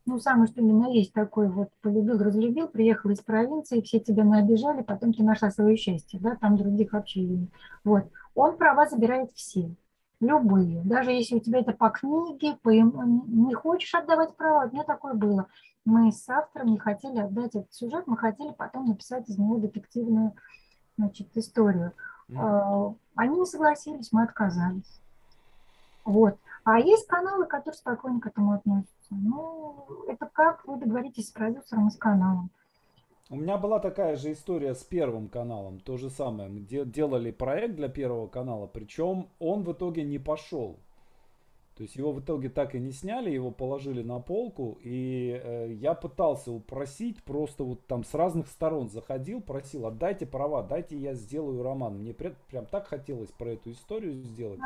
Speaker 2: ну, самое что именно есть такой вот, полюбил, разлюбил, приехал из провинции, все тебя наобижали, потом ты нашла свое счастье, да, там других вообще нет. Вот. Он права забирает все, любые. Даже если у тебя это по книге, по, не хочешь отдавать права, у меня такое было. Мы с автором не хотели отдать этот сюжет, мы хотели потом написать из него детективную значит, историю. Mm. Они не согласились, мы отказались. Вот. А есть каналы, которые спокойно к этому относятся. Ну, это как вы договоритесь с продюсером и с каналом.
Speaker 1: У меня была такая же история с первым каналом, то же самое. Мы делали проект для первого канала, причем он в итоге не пошел. То есть его в итоге так и не сняли, его положили на полку, и э, я пытался упросить, просто вот там с разных сторон заходил, просил, отдайте права, дайте я сделаю роман. Мне прям так хотелось про эту историю сделать.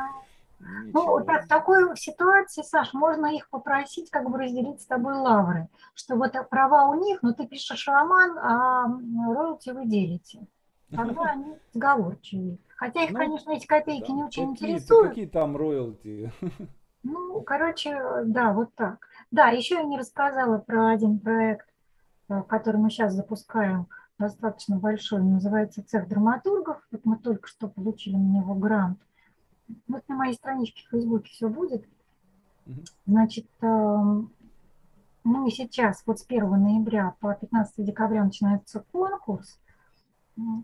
Speaker 2: Ну, так, в такой ситуации, Саш, можно их попросить как бы разделить с тобой лавры, что вот права у них, но ты пишешь роман, а роялти вы делите. Тогда они сговорчивые. Хотя их, ну, конечно, эти копейки да, не очень какие, интересуют.
Speaker 1: Какие там роялти?
Speaker 2: Ну, короче, да, вот так. Да, еще я не рассказала про один проект, э, который мы сейчас запускаем, достаточно большой, называется «Цех драматургов». Вот мы только что получили на него грант. Вот на моей страничке в Фейсбуке все будет. Значит, эм, мы сейчас, вот с 1 ноября по 15 декабря начинается конкурс,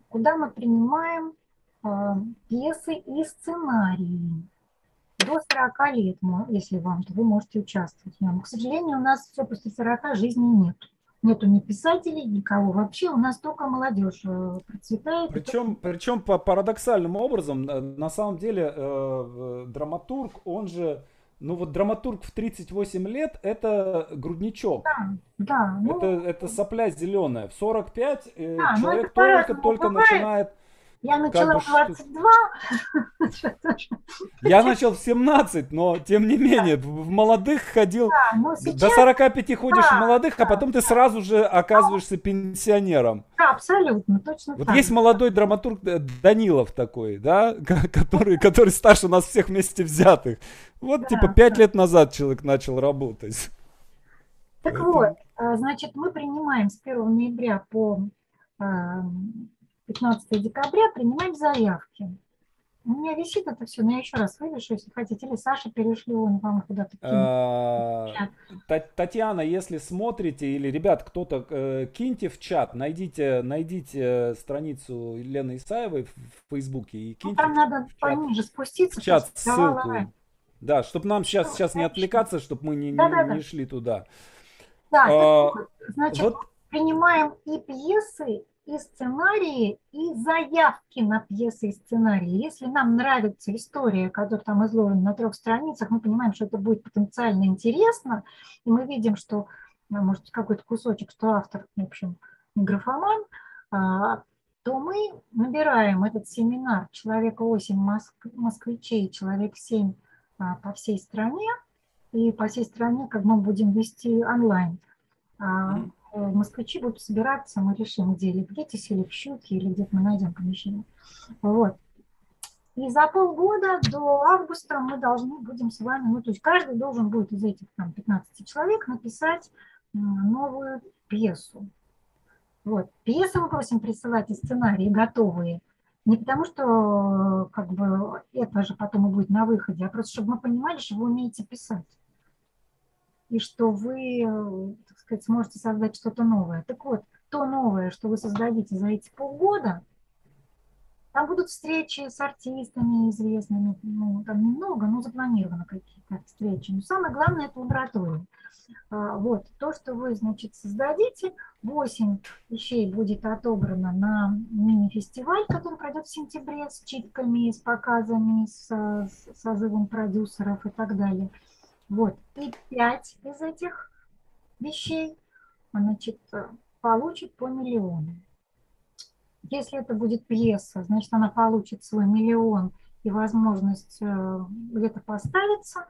Speaker 2: куда мы принимаем э, пьесы и сценарии. До 40 лет, если вам, то вы можете участвовать нем. К сожалению, у нас все после 40 жизни нет нету ни писателей, никого вообще, у нас только молодежь э, процветает.
Speaker 1: Причем, причем по парадоксальным образом, э, на самом деле, э, драматург, он же, ну вот драматург в 38 лет, это грудничок.
Speaker 2: Да, да.
Speaker 1: Ну, это, это сопля зеленая. В 45 э, да, человек только-только начинает
Speaker 2: я начала как бы, 22.
Speaker 1: Я начал в 17, но тем не менее, в молодых ходил, да, сейчас... до 45 ходишь да, в молодых, а потом ты сразу же оказываешься пенсионером.
Speaker 2: Да, абсолютно, точно
Speaker 1: вот так. есть молодой драматург э, Данилов такой, да, который, который старше нас всех вместе взятых. Вот да, типа 5 да. лет назад человек начал работать.
Speaker 2: Так Поэтому... вот, а, значит, мы принимаем с 1 ноября по 15 декабря принимать заявки. У меня висит это все, но я еще раз вывешу, если хотите. Или Саша перешлю, он вам куда-то
Speaker 1: а, Татьяна, если смотрите, или, ребят, кто-то, э, киньте в чат, найдите, найдите страницу Елены Исаевой в Фейсбуке и
Speaker 2: киньте. Ну, там надо пониже спуститься.
Speaker 1: В чат ссылку. Да, чтобы нам сейчас, сейчас не отвлекаться, чтобы мы не, не, не шли туда.
Speaker 2: Да, а, значит, вот... принимаем и пьесы, и сценарии, и заявки на пьесы и сценарии. Если нам нравится история, которая там изложена на трех страницах, мы понимаем, что это будет потенциально интересно, и мы видим, что, ну, может, какой-то кусочек, что автор, в общем, графоман, а, то мы набираем этот семинар «Человека 8 москвичей, человек 7 а, по всей стране», и по всей стране как мы будем вести онлайн. Э, москвичи будут собираться, мы решим, где, или в ГЕТИСе, или в Щуке, или где-то мы найдем помещение. Вот. И за полгода до августа мы должны будем с вами, ну то есть каждый должен будет из этих там 15 человек написать новую пьесу. Вот. Пьесы мы просим присылать и сценарии готовые. Не потому что как бы это же потом и будет на выходе, а просто чтобы мы понимали, что вы умеете писать. И что вы сказать, сможете создать что-то новое. Так вот, то новое, что вы создадите за эти полгода, там будут встречи с артистами известными, ну, там немного, но запланировано какие-то встречи. Но самое главное – это лаборатория. А, вот, то, что вы, значит, создадите, 8 вещей будет отобрано на мини-фестиваль, который пройдет в сентябре с читками, с показами, с, с созывом продюсеров и так далее. Вот, и 5 из этих вещей, значит, получит по миллиону. Если это будет пьеса, значит, она получит свой миллион и возможность э, где-то поставиться.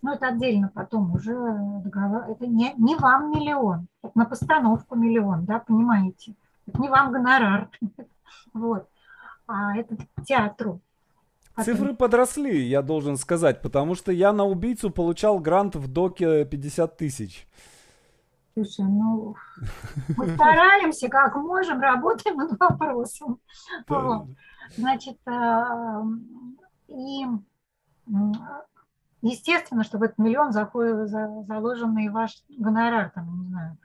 Speaker 2: Но это отдельно потом уже договор. Это не, не вам миллион, это на постановку миллион, да, понимаете? Это не вам гонорар. Вот. А это театру.
Speaker 1: Цифры подросли, я должен сказать, потому что я на убийцу получал грант в доке 50 тысяч.
Speaker 2: Слушай, ну, мы стараемся, как можем, работаем над вопросом. Значит, а, и естественно, что в этот миллион заходит заложенный ваш гонорар, там, не знаю,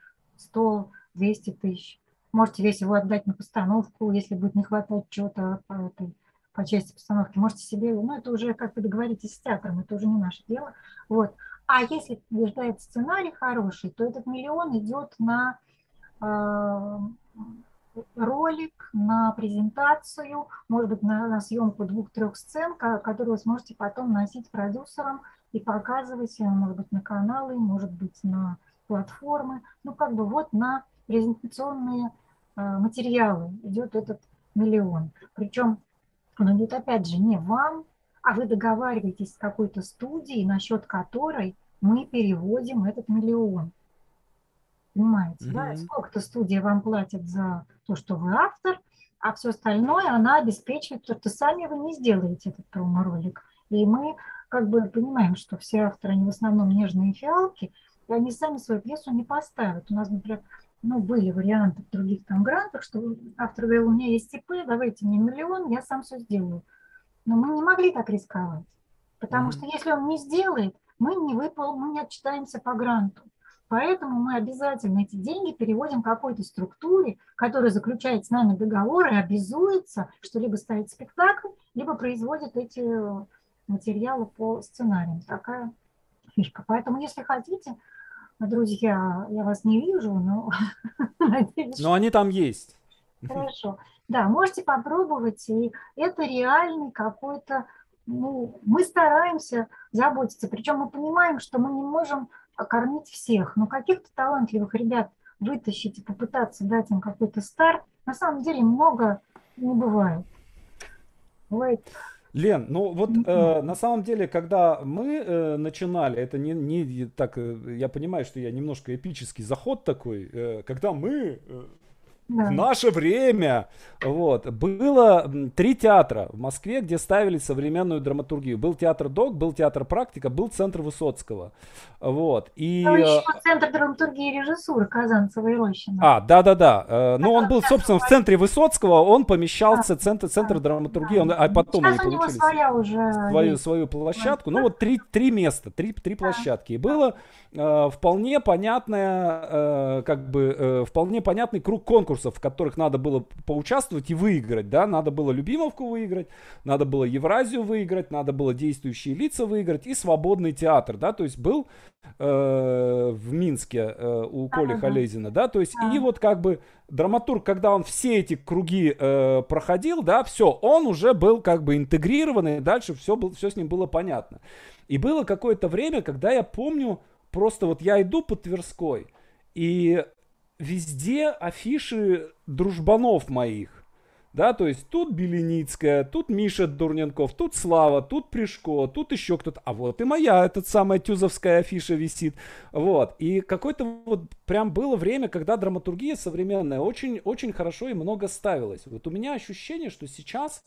Speaker 2: 100-200 тысяч. Можете весь его отдать на постановку, если будет не хватать чего-то по этой по части постановки, можете себе, ну, это уже как вы договоритесь с театром, это уже не наше дело. Вот. А если побеждает сценарий хороший, то этот миллион идет на э, ролик, на презентацию, может быть, на, на съемку двух-трех сцен, которые вы сможете потом носить продюсерам и показывать, э, может быть, на каналы, может быть, на платформы. Ну, как бы вот на презентационные э, материалы идет этот миллион. Причем он идет, опять же, не вам, а вы договариваетесь с какой-то студией, насчет которой мы переводим этот миллион. Понимаете, mm-hmm. да? Сколько-то студия вам платит за то, что вы автор, а все остальное она обеспечивает, то, что сами вы не сделаете этот промо-ролик. И мы как бы понимаем, что все авторы, они в основном нежные фиалки, и они сами свою пьесу не поставят. У нас, например, ну, были варианты в других там грантах, что автор говорил, у меня есть ИП, давайте мне миллион, я сам все сделаю. Но мы не могли так рисковать, потому mm-hmm. что если он не сделает, мы не выпол, мы не отчитаемся по гранту. Поэтому мы обязательно эти деньги переводим какой-то структуре, которая заключает с нами договор и обязуется, что либо ставит спектакль, либо производит эти материалы по сценариям. Такая фишка. Поэтому, если хотите, друзья, я вас не вижу, но.
Speaker 1: Но они там есть.
Speaker 2: Хорошо. Да, можете попробовать, и это реальный какой-то, ну, мы стараемся заботиться, причем мы понимаем, что мы не можем кормить всех, но каких-то талантливых ребят вытащить и попытаться дать им какой-то старт, на самом деле много не бывает.
Speaker 1: Бывает Лен, ну вот э, на самом деле, когда мы э, начинали, это не, не так, э, я понимаю, что я немножко эпический заход такой, э, когда мы э, да. В наше время вот, было три театра в Москве, где ставили современную драматургию. Был театр ДОК, был театр Практика, был центр Высоцкого. Вот. И...
Speaker 2: А еще центр драматургии и режиссуры Казанцева и Рощина.
Speaker 1: А, да-да-да. Э, но он был, собственно, в центре Высоцкого, он помещался, центр, центр драматургии, он, а потом
Speaker 2: Сейчас они получили своя уже
Speaker 1: свою, свою площадку. Ну вот три, три места, три, три площадки. И было э, вполне понятное, э, как бы, э, вполне понятный круг конкурсов, в которых надо было поучаствовать и выиграть, да, надо было Любимовку выиграть, надо было Евразию выиграть, надо было действующие лица выиграть и свободный театр, да, то есть был э, в Минске э, у Коли Халезина, да, то есть и вот как бы драматург, когда он все эти круги э, проходил, да, все, он уже был как бы интегрированный, дальше все, был, все с ним было понятно. И было какое-то время, когда я помню, просто вот я иду по Тверской, и везде афиши дружбанов моих. Да, то есть тут Беленицкая, тут Миша Дурненков, тут Слава, тут Пришко, тут еще кто-то. А вот и моя, этот самая тюзовская афиша висит. Вот. И какое-то вот прям было время, когда драматургия современная очень, очень хорошо и много ставилась. Вот у меня ощущение, что сейчас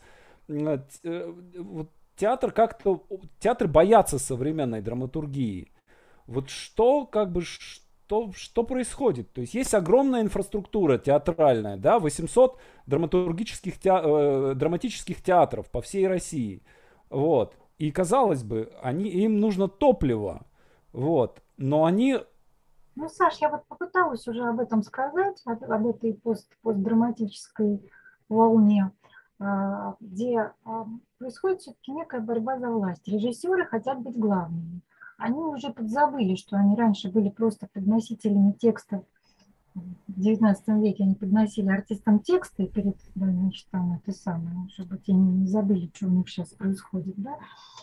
Speaker 1: э, вот театр как-то, театры боятся современной драматургии. Вот что, как бы, то что происходит? То есть есть огромная инфраструктура театральная, да, 800 драматургических те, э, драматических театров по всей России, вот. И казалось бы, они, им нужно топливо, вот. Но они...
Speaker 2: Ну, Саш, я вот попыталась уже об этом сказать, об, об этой пост, постдраматической волне, а, где а, происходит все-таки некая борьба за власть. Режиссеры хотят быть главными они уже подзабыли, что они раньше были просто подносителями текстов. В XIX веке они подносили артистам тексты перед, значит, там это самое, чтобы те не забыли, что у них сейчас происходит, да.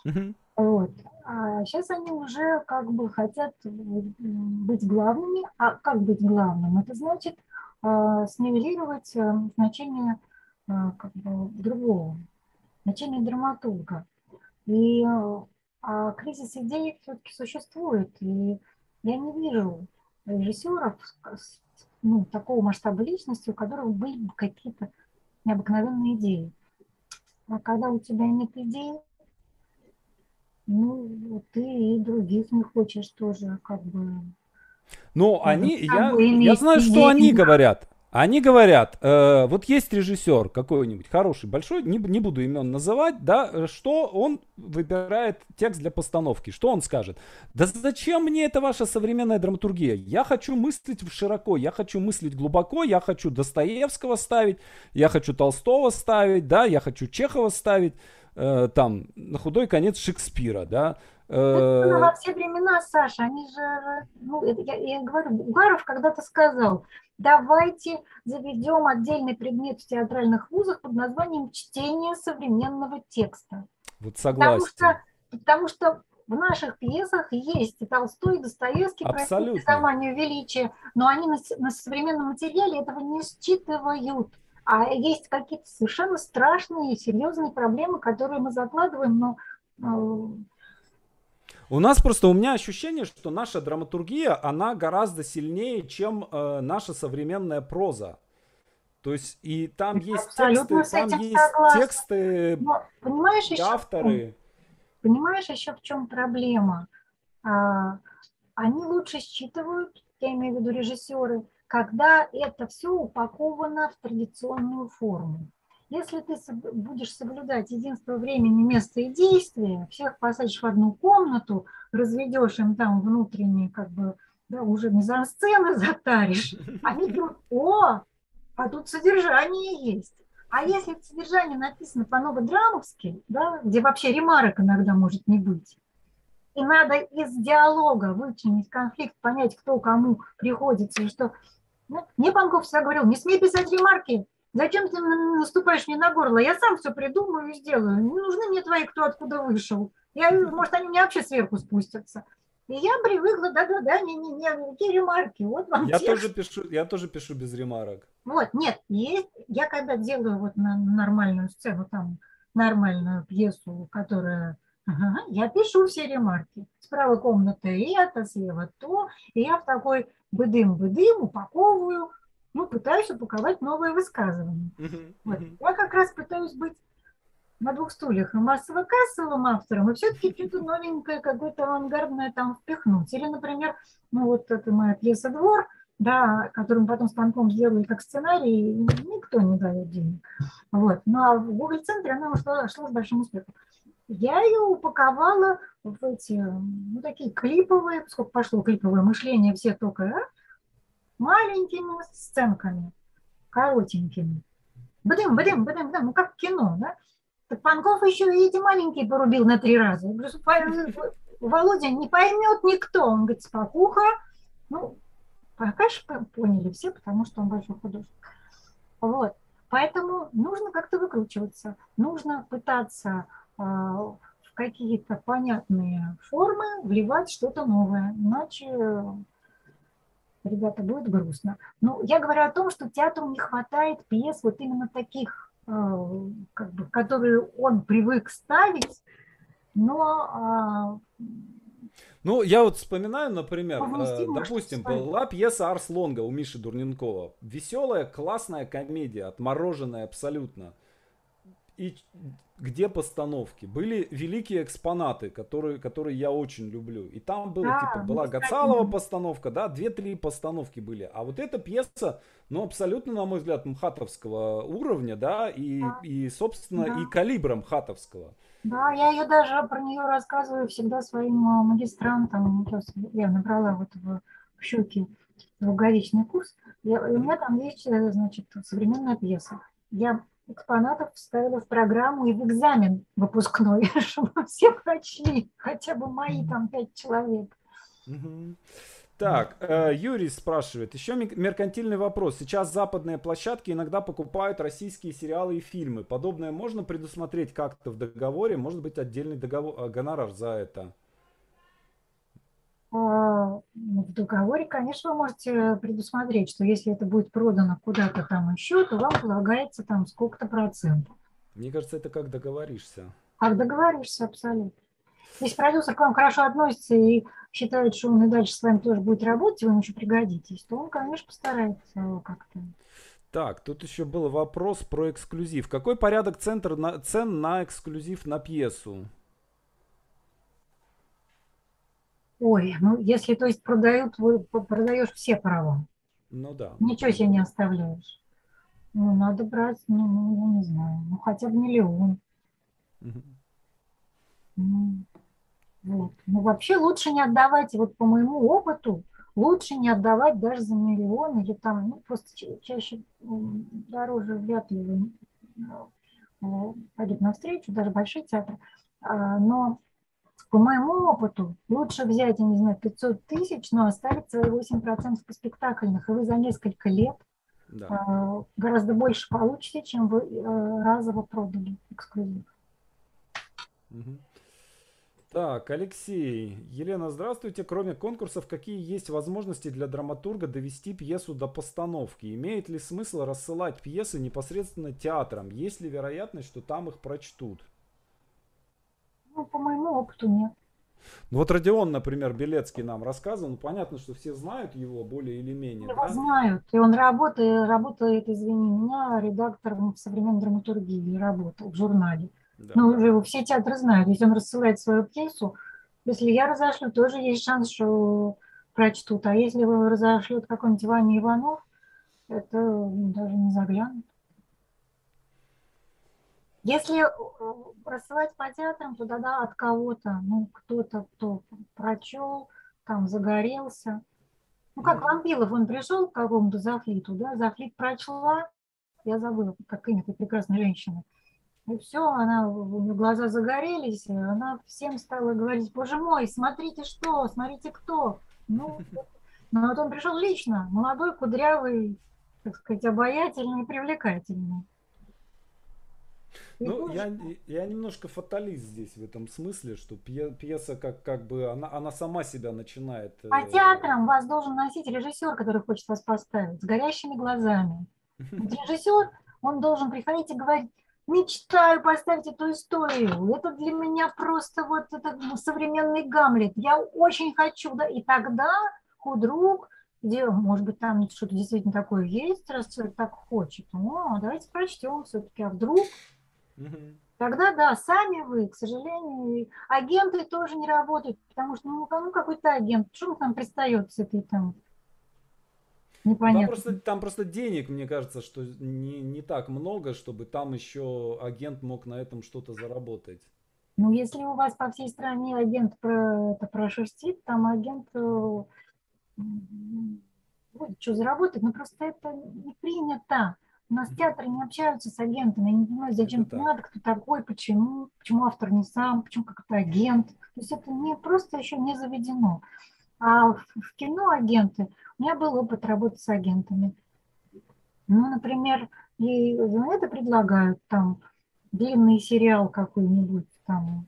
Speaker 2: Uh-huh. Вот. А сейчас они уже как бы хотят быть главными. А как быть главным? Это значит э, снивелировать э, значение э, как бы другого, значение драматурга. И а кризис идей все-таки существует, и я не вижу режиссеров ну, такого масштаба личности, у которых были бы какие-то необыкновенные идеи. А когда у тебя нет идей, ну, ты и других не хочешь тоже как бы...
Speaker 1: Ну, они, я, я знаю, что они говорят. Они говорят, э, вот есть режиссер какой-нибудь хороший, большой, не, не буду имен называть, да, что он выбирает текст для постановки, что он скажет? Да зачем мне эта ваша современная драматургия? Я хочу мыслить широко, я хочу мыслить глубоко, я хочу Достоевского ставить, я хочу Толстого ставить, да, я хочу Чехова ставить, э, там, на худой конец Шекспира, да,
Speaker 2: это ну, во все времена, Саша, они же, ну, я, я говорю, Бугаров когда-то сказал, давайте заведем отдельный предмет в театральных вузах под названием чтение современного текста.
Speaker 1: Вот согласен.
Speaker 2: Потому что, потому что в наших пьесах есть и Толстой, и Достоевский,
Speaker 1: Абсолютно.
Speaker 2: «Саманию величия», но они на, на современном материале этого не считывают. А есть какие-то совершенно страшные, серьезные проблемы, которые мы закладываем, но э,
Speaker 1: у нас просто, у меня ощущение, что наша драматургия, она гораздо сильнее, чем э, наша современная проза. То есть и там есть
Speaker 2: Абсолютно
Speaker 1: тексты, там есть
Speaker 2: согласна.
Speaker 1: тексты,
Speaker 2: Но, понимаешь, еще
Speaker 1: авторы.
Speaker 2: Понимаешь, еще в чем проблема? А, они лучше считывают, я имею в виду режиссеры, когда это все упаковано в традиционную форму. Если ты будешь соблюдать единство времени, места и действия, всех посадишь в одну комнату, разведешь им там внутренние, как бы, да, уже мизансцены затаришь, они думают, о, а тут содержание есть. А если содержание написано по-новодрамовски, да, где вообще ремарок иногда может не быть, и надо из диалога вычленить конфликт, понять, кто кому приходится, и что... Ну, мне Панков всегда говорил, не смей писать ремарки, Зачем ты наступаешь мне на горло? Я сам все придумаю и сделаю. Не нужны мне твои, кто откуда вышел. Я, может, они мне вообще сверху спустятся. И я привыкла, да-да-да, не-не-не, какие ремарки, вот вам
Speaker 1: я тоже пишу, Я тоже пишу без ремарок.
Speaker 2: Вот, нет, есть, я когда делаю вот на нормальную сцену, там, нормальную пьесу, которая, ага, я пишу все ремарки. Справа комната это, слева то, и я в такой быдым-быдым упаковываю, ну, пытаюсь упаковать новое высказывание. Uh-huh, вот. Я как раз пытаюсь быть на двух стульях, и массово-кассовым автором, и все-таки что-то новенькое, какое-то авангардное там впихнуть. Или, например, ну вот это моя пьеса «Двор», да, которую потом станком сделали как сценарий, никто не дает денег. Вот. Ну а в Google центре она ушла, шла с большим успехом. Я ее упаковала в эти, ну, такие клиповые, поскольку пошло клиповое мышление, все только, а, маленькими сценками, коротенькими. Бдым, бдым, бдым, бдым, ну как кино, да? Так Панков еще и эти маленькие порубил на три раза. Я говорю, Володя не поймет никто. Он говорит, спокуха. Ну, пока же поняли все, потому что он большой художник. Вот. Поэтому нужно как-то выкручиваться. Нужно пытаться э, в какие-то понятные формы вливать что-то новое. Иначе ребята, будет грустно. Но я говорю о том, что театру не хватает пьес вот именно таких, э, как бы, которые он привык ставить, но...
Speaker 1: А, ну, я вот вспоминаю, например, э, допустим, была пьеса Арс Лонга у Миши Дурненкова. Веселая, классная комедия, отмороженная абсолютно. И где постановки. Были великие экспонаты, которые, которые я очень люблю. И там было, да, типа, была Гацалова постановка, да, две-три постановки были. А вот эта пьеса, ну, абсолютно, на мой взгляд, мхатовского уровня, да, и, да. и собственно, да. и калибром хатовского.
Speaker 2: Да, я ее даже про нее рассказываю всегда своим а, магистрантам. Я набрала вот в, в щеки двухгоричный курс. Я, у меня там есть, э, значит, современная пьеса. Я экспонатов вставила в программу и в экзамен выпускной, чтобы все прочли, хотя бы мои там пять человек.
Speaker 1: Так, э, Юрий спрашивает, еще меркантильный вопрос. Сейчас западные площадки иногда покупают российские сериалы и фильмы. Подобное можно предусмотреть как-то в договоре? Может быть отдельный договор, э, гонорар за это?
Speaker 2: А, ну, в договоре, конечно, вы можете предусмотреть, что если это будет продано куда-то там еще, то вам полагается там сколько-то процентов.
Speaker 1: Мне кажется, это как договоришься.
Speaker 2: Как договоришься, абсолютно. Если продюсер к вам хорошо относится и считает, что он и дальше с вами тоже будет работать, вы ему еще пригодитесь, то он, конечно, постарается как-то.
Speaker 1: Так, тут еще был вопрос про эксклюзив. Какой порядок центр на, цен на эксклюзив на пьесу?
Speaker 2: Ой, ну если, то есть, продают, продаешь все права.
Speaker 1: Ну да.
Speaker 2: Ничего себе не оставляешь. Ну, надо брать, ну, ну не знаю, ну хотя бы миллион.
Speaker 1: Мгм.
Speaker 2: Ну, вот. Ну, вообще лучше не отдавать, вот по моему опыту, лучше не отдавать даже за миллион или там, ну, просто ча- чаще дороже вряд ли вы э, пойдут навстречу, даже большие театры. А, Но по моему опыту лучше взять, я не знаю, 500 тысяч, но оставить свои 8% по спектакльных, и вы за несколько лет
Speaker 1: Да.
Speaker 2: а, гораздо больше получите, чем вы э, разово продали эксклюзив.
Speaker 1: Так, Алексей. Елена, здравствуйте. Кроме конкурсов, какие есть возможности для драматурга довести пьесу до постановки? Имеет ли смысл рассылать пьесы непосредственно театрам? Есть ли вероятность, что там их прочтут?
Speaker 2: Ну, по моему опыту нет.
Speaker 1: Ну вот Родион, например, Белецкий нам рассказывал. Ну, понятно, что все знают его более или менее,
Speaker 2: Его
Speaker 1: да?
Speaker 2: знают, и он работает, работает, извини меня, редактором в современной драматургии, работал в журнале.
Speaker 1: Да.
Speaker 2: Но уже его все театры знают, если он рассылает свою пьесу, если я разошлю, тоже есть шанс, что прочтут. А если его разошлет какой-нибудь Ваня Иванов, это даже не заглянут. Если э, рассылать по театрам, то да, от кого-то, ну, кто-то, кто прочел, там загорелся. Ну, как
Speaker 1: Мгм.
Speaker 2: Вампилов, он пришел к какому-то Зафлиту, да, Зафлит прочла, я забыла, как имя этой прекрасной женщины. И все, она, у нее глаза загорелись, и она всем стала говорить, боже мой, смотрите что, смотрите кто. Ну, ну вот он пришел лично, молодой, кудрявый, так сказать, обаятельный и привлекательный.
Speaker 1: Ну,
Speaker 2: тоже-
Speaker 1: я, я немножко фаталист здесь в этом смысле, что пье- пьеса как, как бы, она, она сама себя начинает...
Speaker 2: По
Speaker 1: э,
Speaker 2: театрам вас должен носить режиссер, который хочет вас поставить, с горящими глазами. Режиссер, он должен приходить и говорить, мечтаю поставить эту историю, это для меня просто вот этот ну, современный Гамлет, я очень хочу, да, и тогда худрук, где, может быть, там что-то действительно такое есть, раз человек так хочет, ну, давайте прочтем все-таки, а вдруг
Speaker 1: Мгм.
Speaker 2: Тогда да, сами вы, к сожалению, агенты тоже не работают, потому что ну, кому какой-то агент, что он там пристает с этой там
Speaker 1: Там
Speaker 2: непонятно.
Speaker 1: просто, там просто денег, мне кажется, что не, не так много, чтобы там еще агент мог на этом что-то заработать.
Speaker 2: Ну, если у вас по всей стране агент про это прошерстит, там агент э, м, будет что заработать, но просто это не принято. У нас театры не общаются с агентами, я не понимаю, зачем
Speaker 1: Это
Speaker 2: надо, кто такой, почему, почему автор не сам, почему как-то агент. То есть это не просто еще не заведено. А в, кино агенты, у меня был опыт работы с агентами. Ну, например, ей за это предлагают там длинный сериал какой-нибудь, там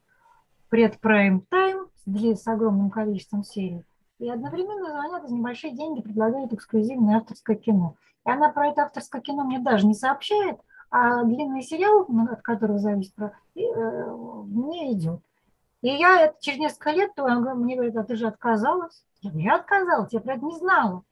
Speaker 2: предпрайм тайм с, огромным количеством серий. И одновременно звонят за небольшие деньги, предлагают эксклюзивное авторское кино. И она про это авторское кино мне даже не сообщает, а длинный сериал, от которого зависит, э, мне идет. И я через несколько лет, он мне говорит, а ты же отказалась. Я говорю, я отказалась, я про это не знала.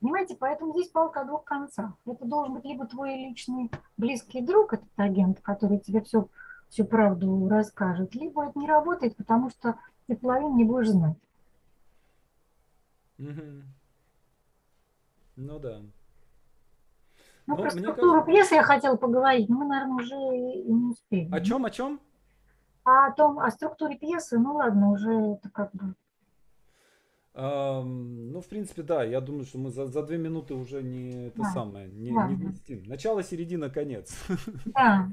Speaker 2: Понимаете, поэтому здесь палка о двух концах. Это должен быть либо твой личный близкий друг, этот агент, который тебе все, всю правду расскажет, либо это не работает, потому что ты половину не будешь знать.
Speaker 1: Мгм. Ну да.
Speaker 2: Ну,
Speaker 1: Ну,
Speaker 2: про структуру
Speaker 1: кажется-
Speaker 2: пьесы я хотела поговорить, но мы, наверное, уже и не успеем.
Speaker 1: О чем, о чем?
Speaker 2: А о том, о структуре пьесы, ну ладно, уже это как бы...
Speaker 1: Ам, ну, в принципе, да, я думаю, что мы за, за две минуты уже не это
Speaker 2: Да.
Speaker 1: самое, не, не
Speaker 2: Ладно.
Speaker 1: вместим. Начало, середина, конец.
Speaker 2: Да,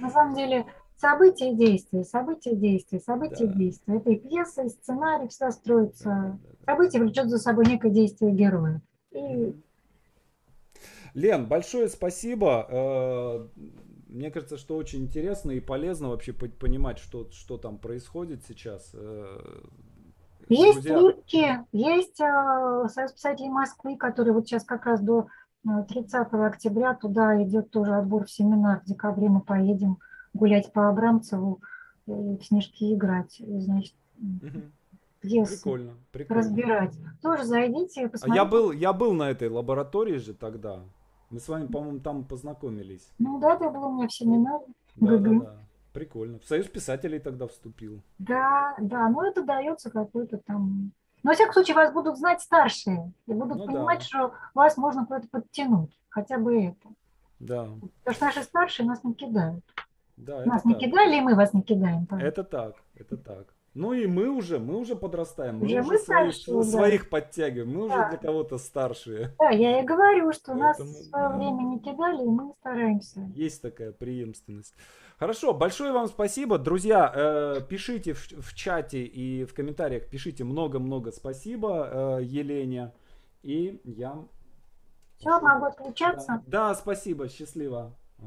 Speaker 2: на самом деле события и действия, события и действия, события и
Speaker 1: Да.
Speaker 2: действия. Это и пьеса, и сценарий, всегда строится.
Speaker 1: Да-да-да.
Speaker 2: Событие влечет за собой некое действие героя. И.
Speaker 1: Лен, большое спасибо. Э, Мне кажется, что очень интересно и полезно вообще по- понимать, что, что там происходит сейчас. Э,
Speaker 2: Есть
Speaker 1: друзья,
Speaker 2: скидки, есть э, Союз писателей Москвы, который вот сейчас как раз до э, 30 октября туда идет тоже отбор в семинар. В декабре мы поедем гулять по Абрамцеву в снежки играть. Значит, пьесы
Speaker 1: Прикольно, прикольно.
Speaker 2: разбирать. Тоже зайдите и
Speaker 1: А
Speaker 2: посмотрите.
Speaker 1: я был, я был на этой лаборатории же тогда. Мы с вами, по-моему, там познакомились.
Speaker 2: Ну да, ты был у меня в семинаре.
Speaker 1: Да, да, да. прикольно. В Союз писателей тогда вступил.
Speaker 2: Да, да, но это дается какой-то там... Но, во всяком случае, вас будут знать старшие и будут
Speaker 1: Ну
Speaker 2: понимать,
Speaker 1: да.
Speaker 2: что вас можно куда-то подтянуть. Хотя бы это.
Speaker 1: Да,
Speaker 2: Потому что наши старшие нас не кидают.
Speaker 1: да, это
Speaker 2: Нас не
Speaker 1: так.
Speaker 2: кидали, и мы вас не кидаем. там.
Speaker 1: Это так, это так. Ну и мы уже, мы уже подрастаем, мы
Speaker 2: Уже
Speaker 1: уже
Speaker 2: мы
Speaker 1: своих,
Speaker 2: старшие, да.
Speaker 1: своих подтягиваем, мы уже
Speaker 2: Да.
Speaker 1: для кого-то старшие.
Speaker 2: Да, я и говорю, что нас
Speaker 1: Поэтому,
Speaker 2: в свое
Speaker 1: да.
Speaker 2: время не кидали, и мы стараемся.
Speaker 1: Есть такая преемственность. Хорошо, большое вам спасибо. Друзья, э, пишите в, в чате и в комментариях, пишите много-много спасибо э, Елене. И я...
Speaker 2: Все, могу отключаться.
Speaker 1: Да, спасибо, счастливо.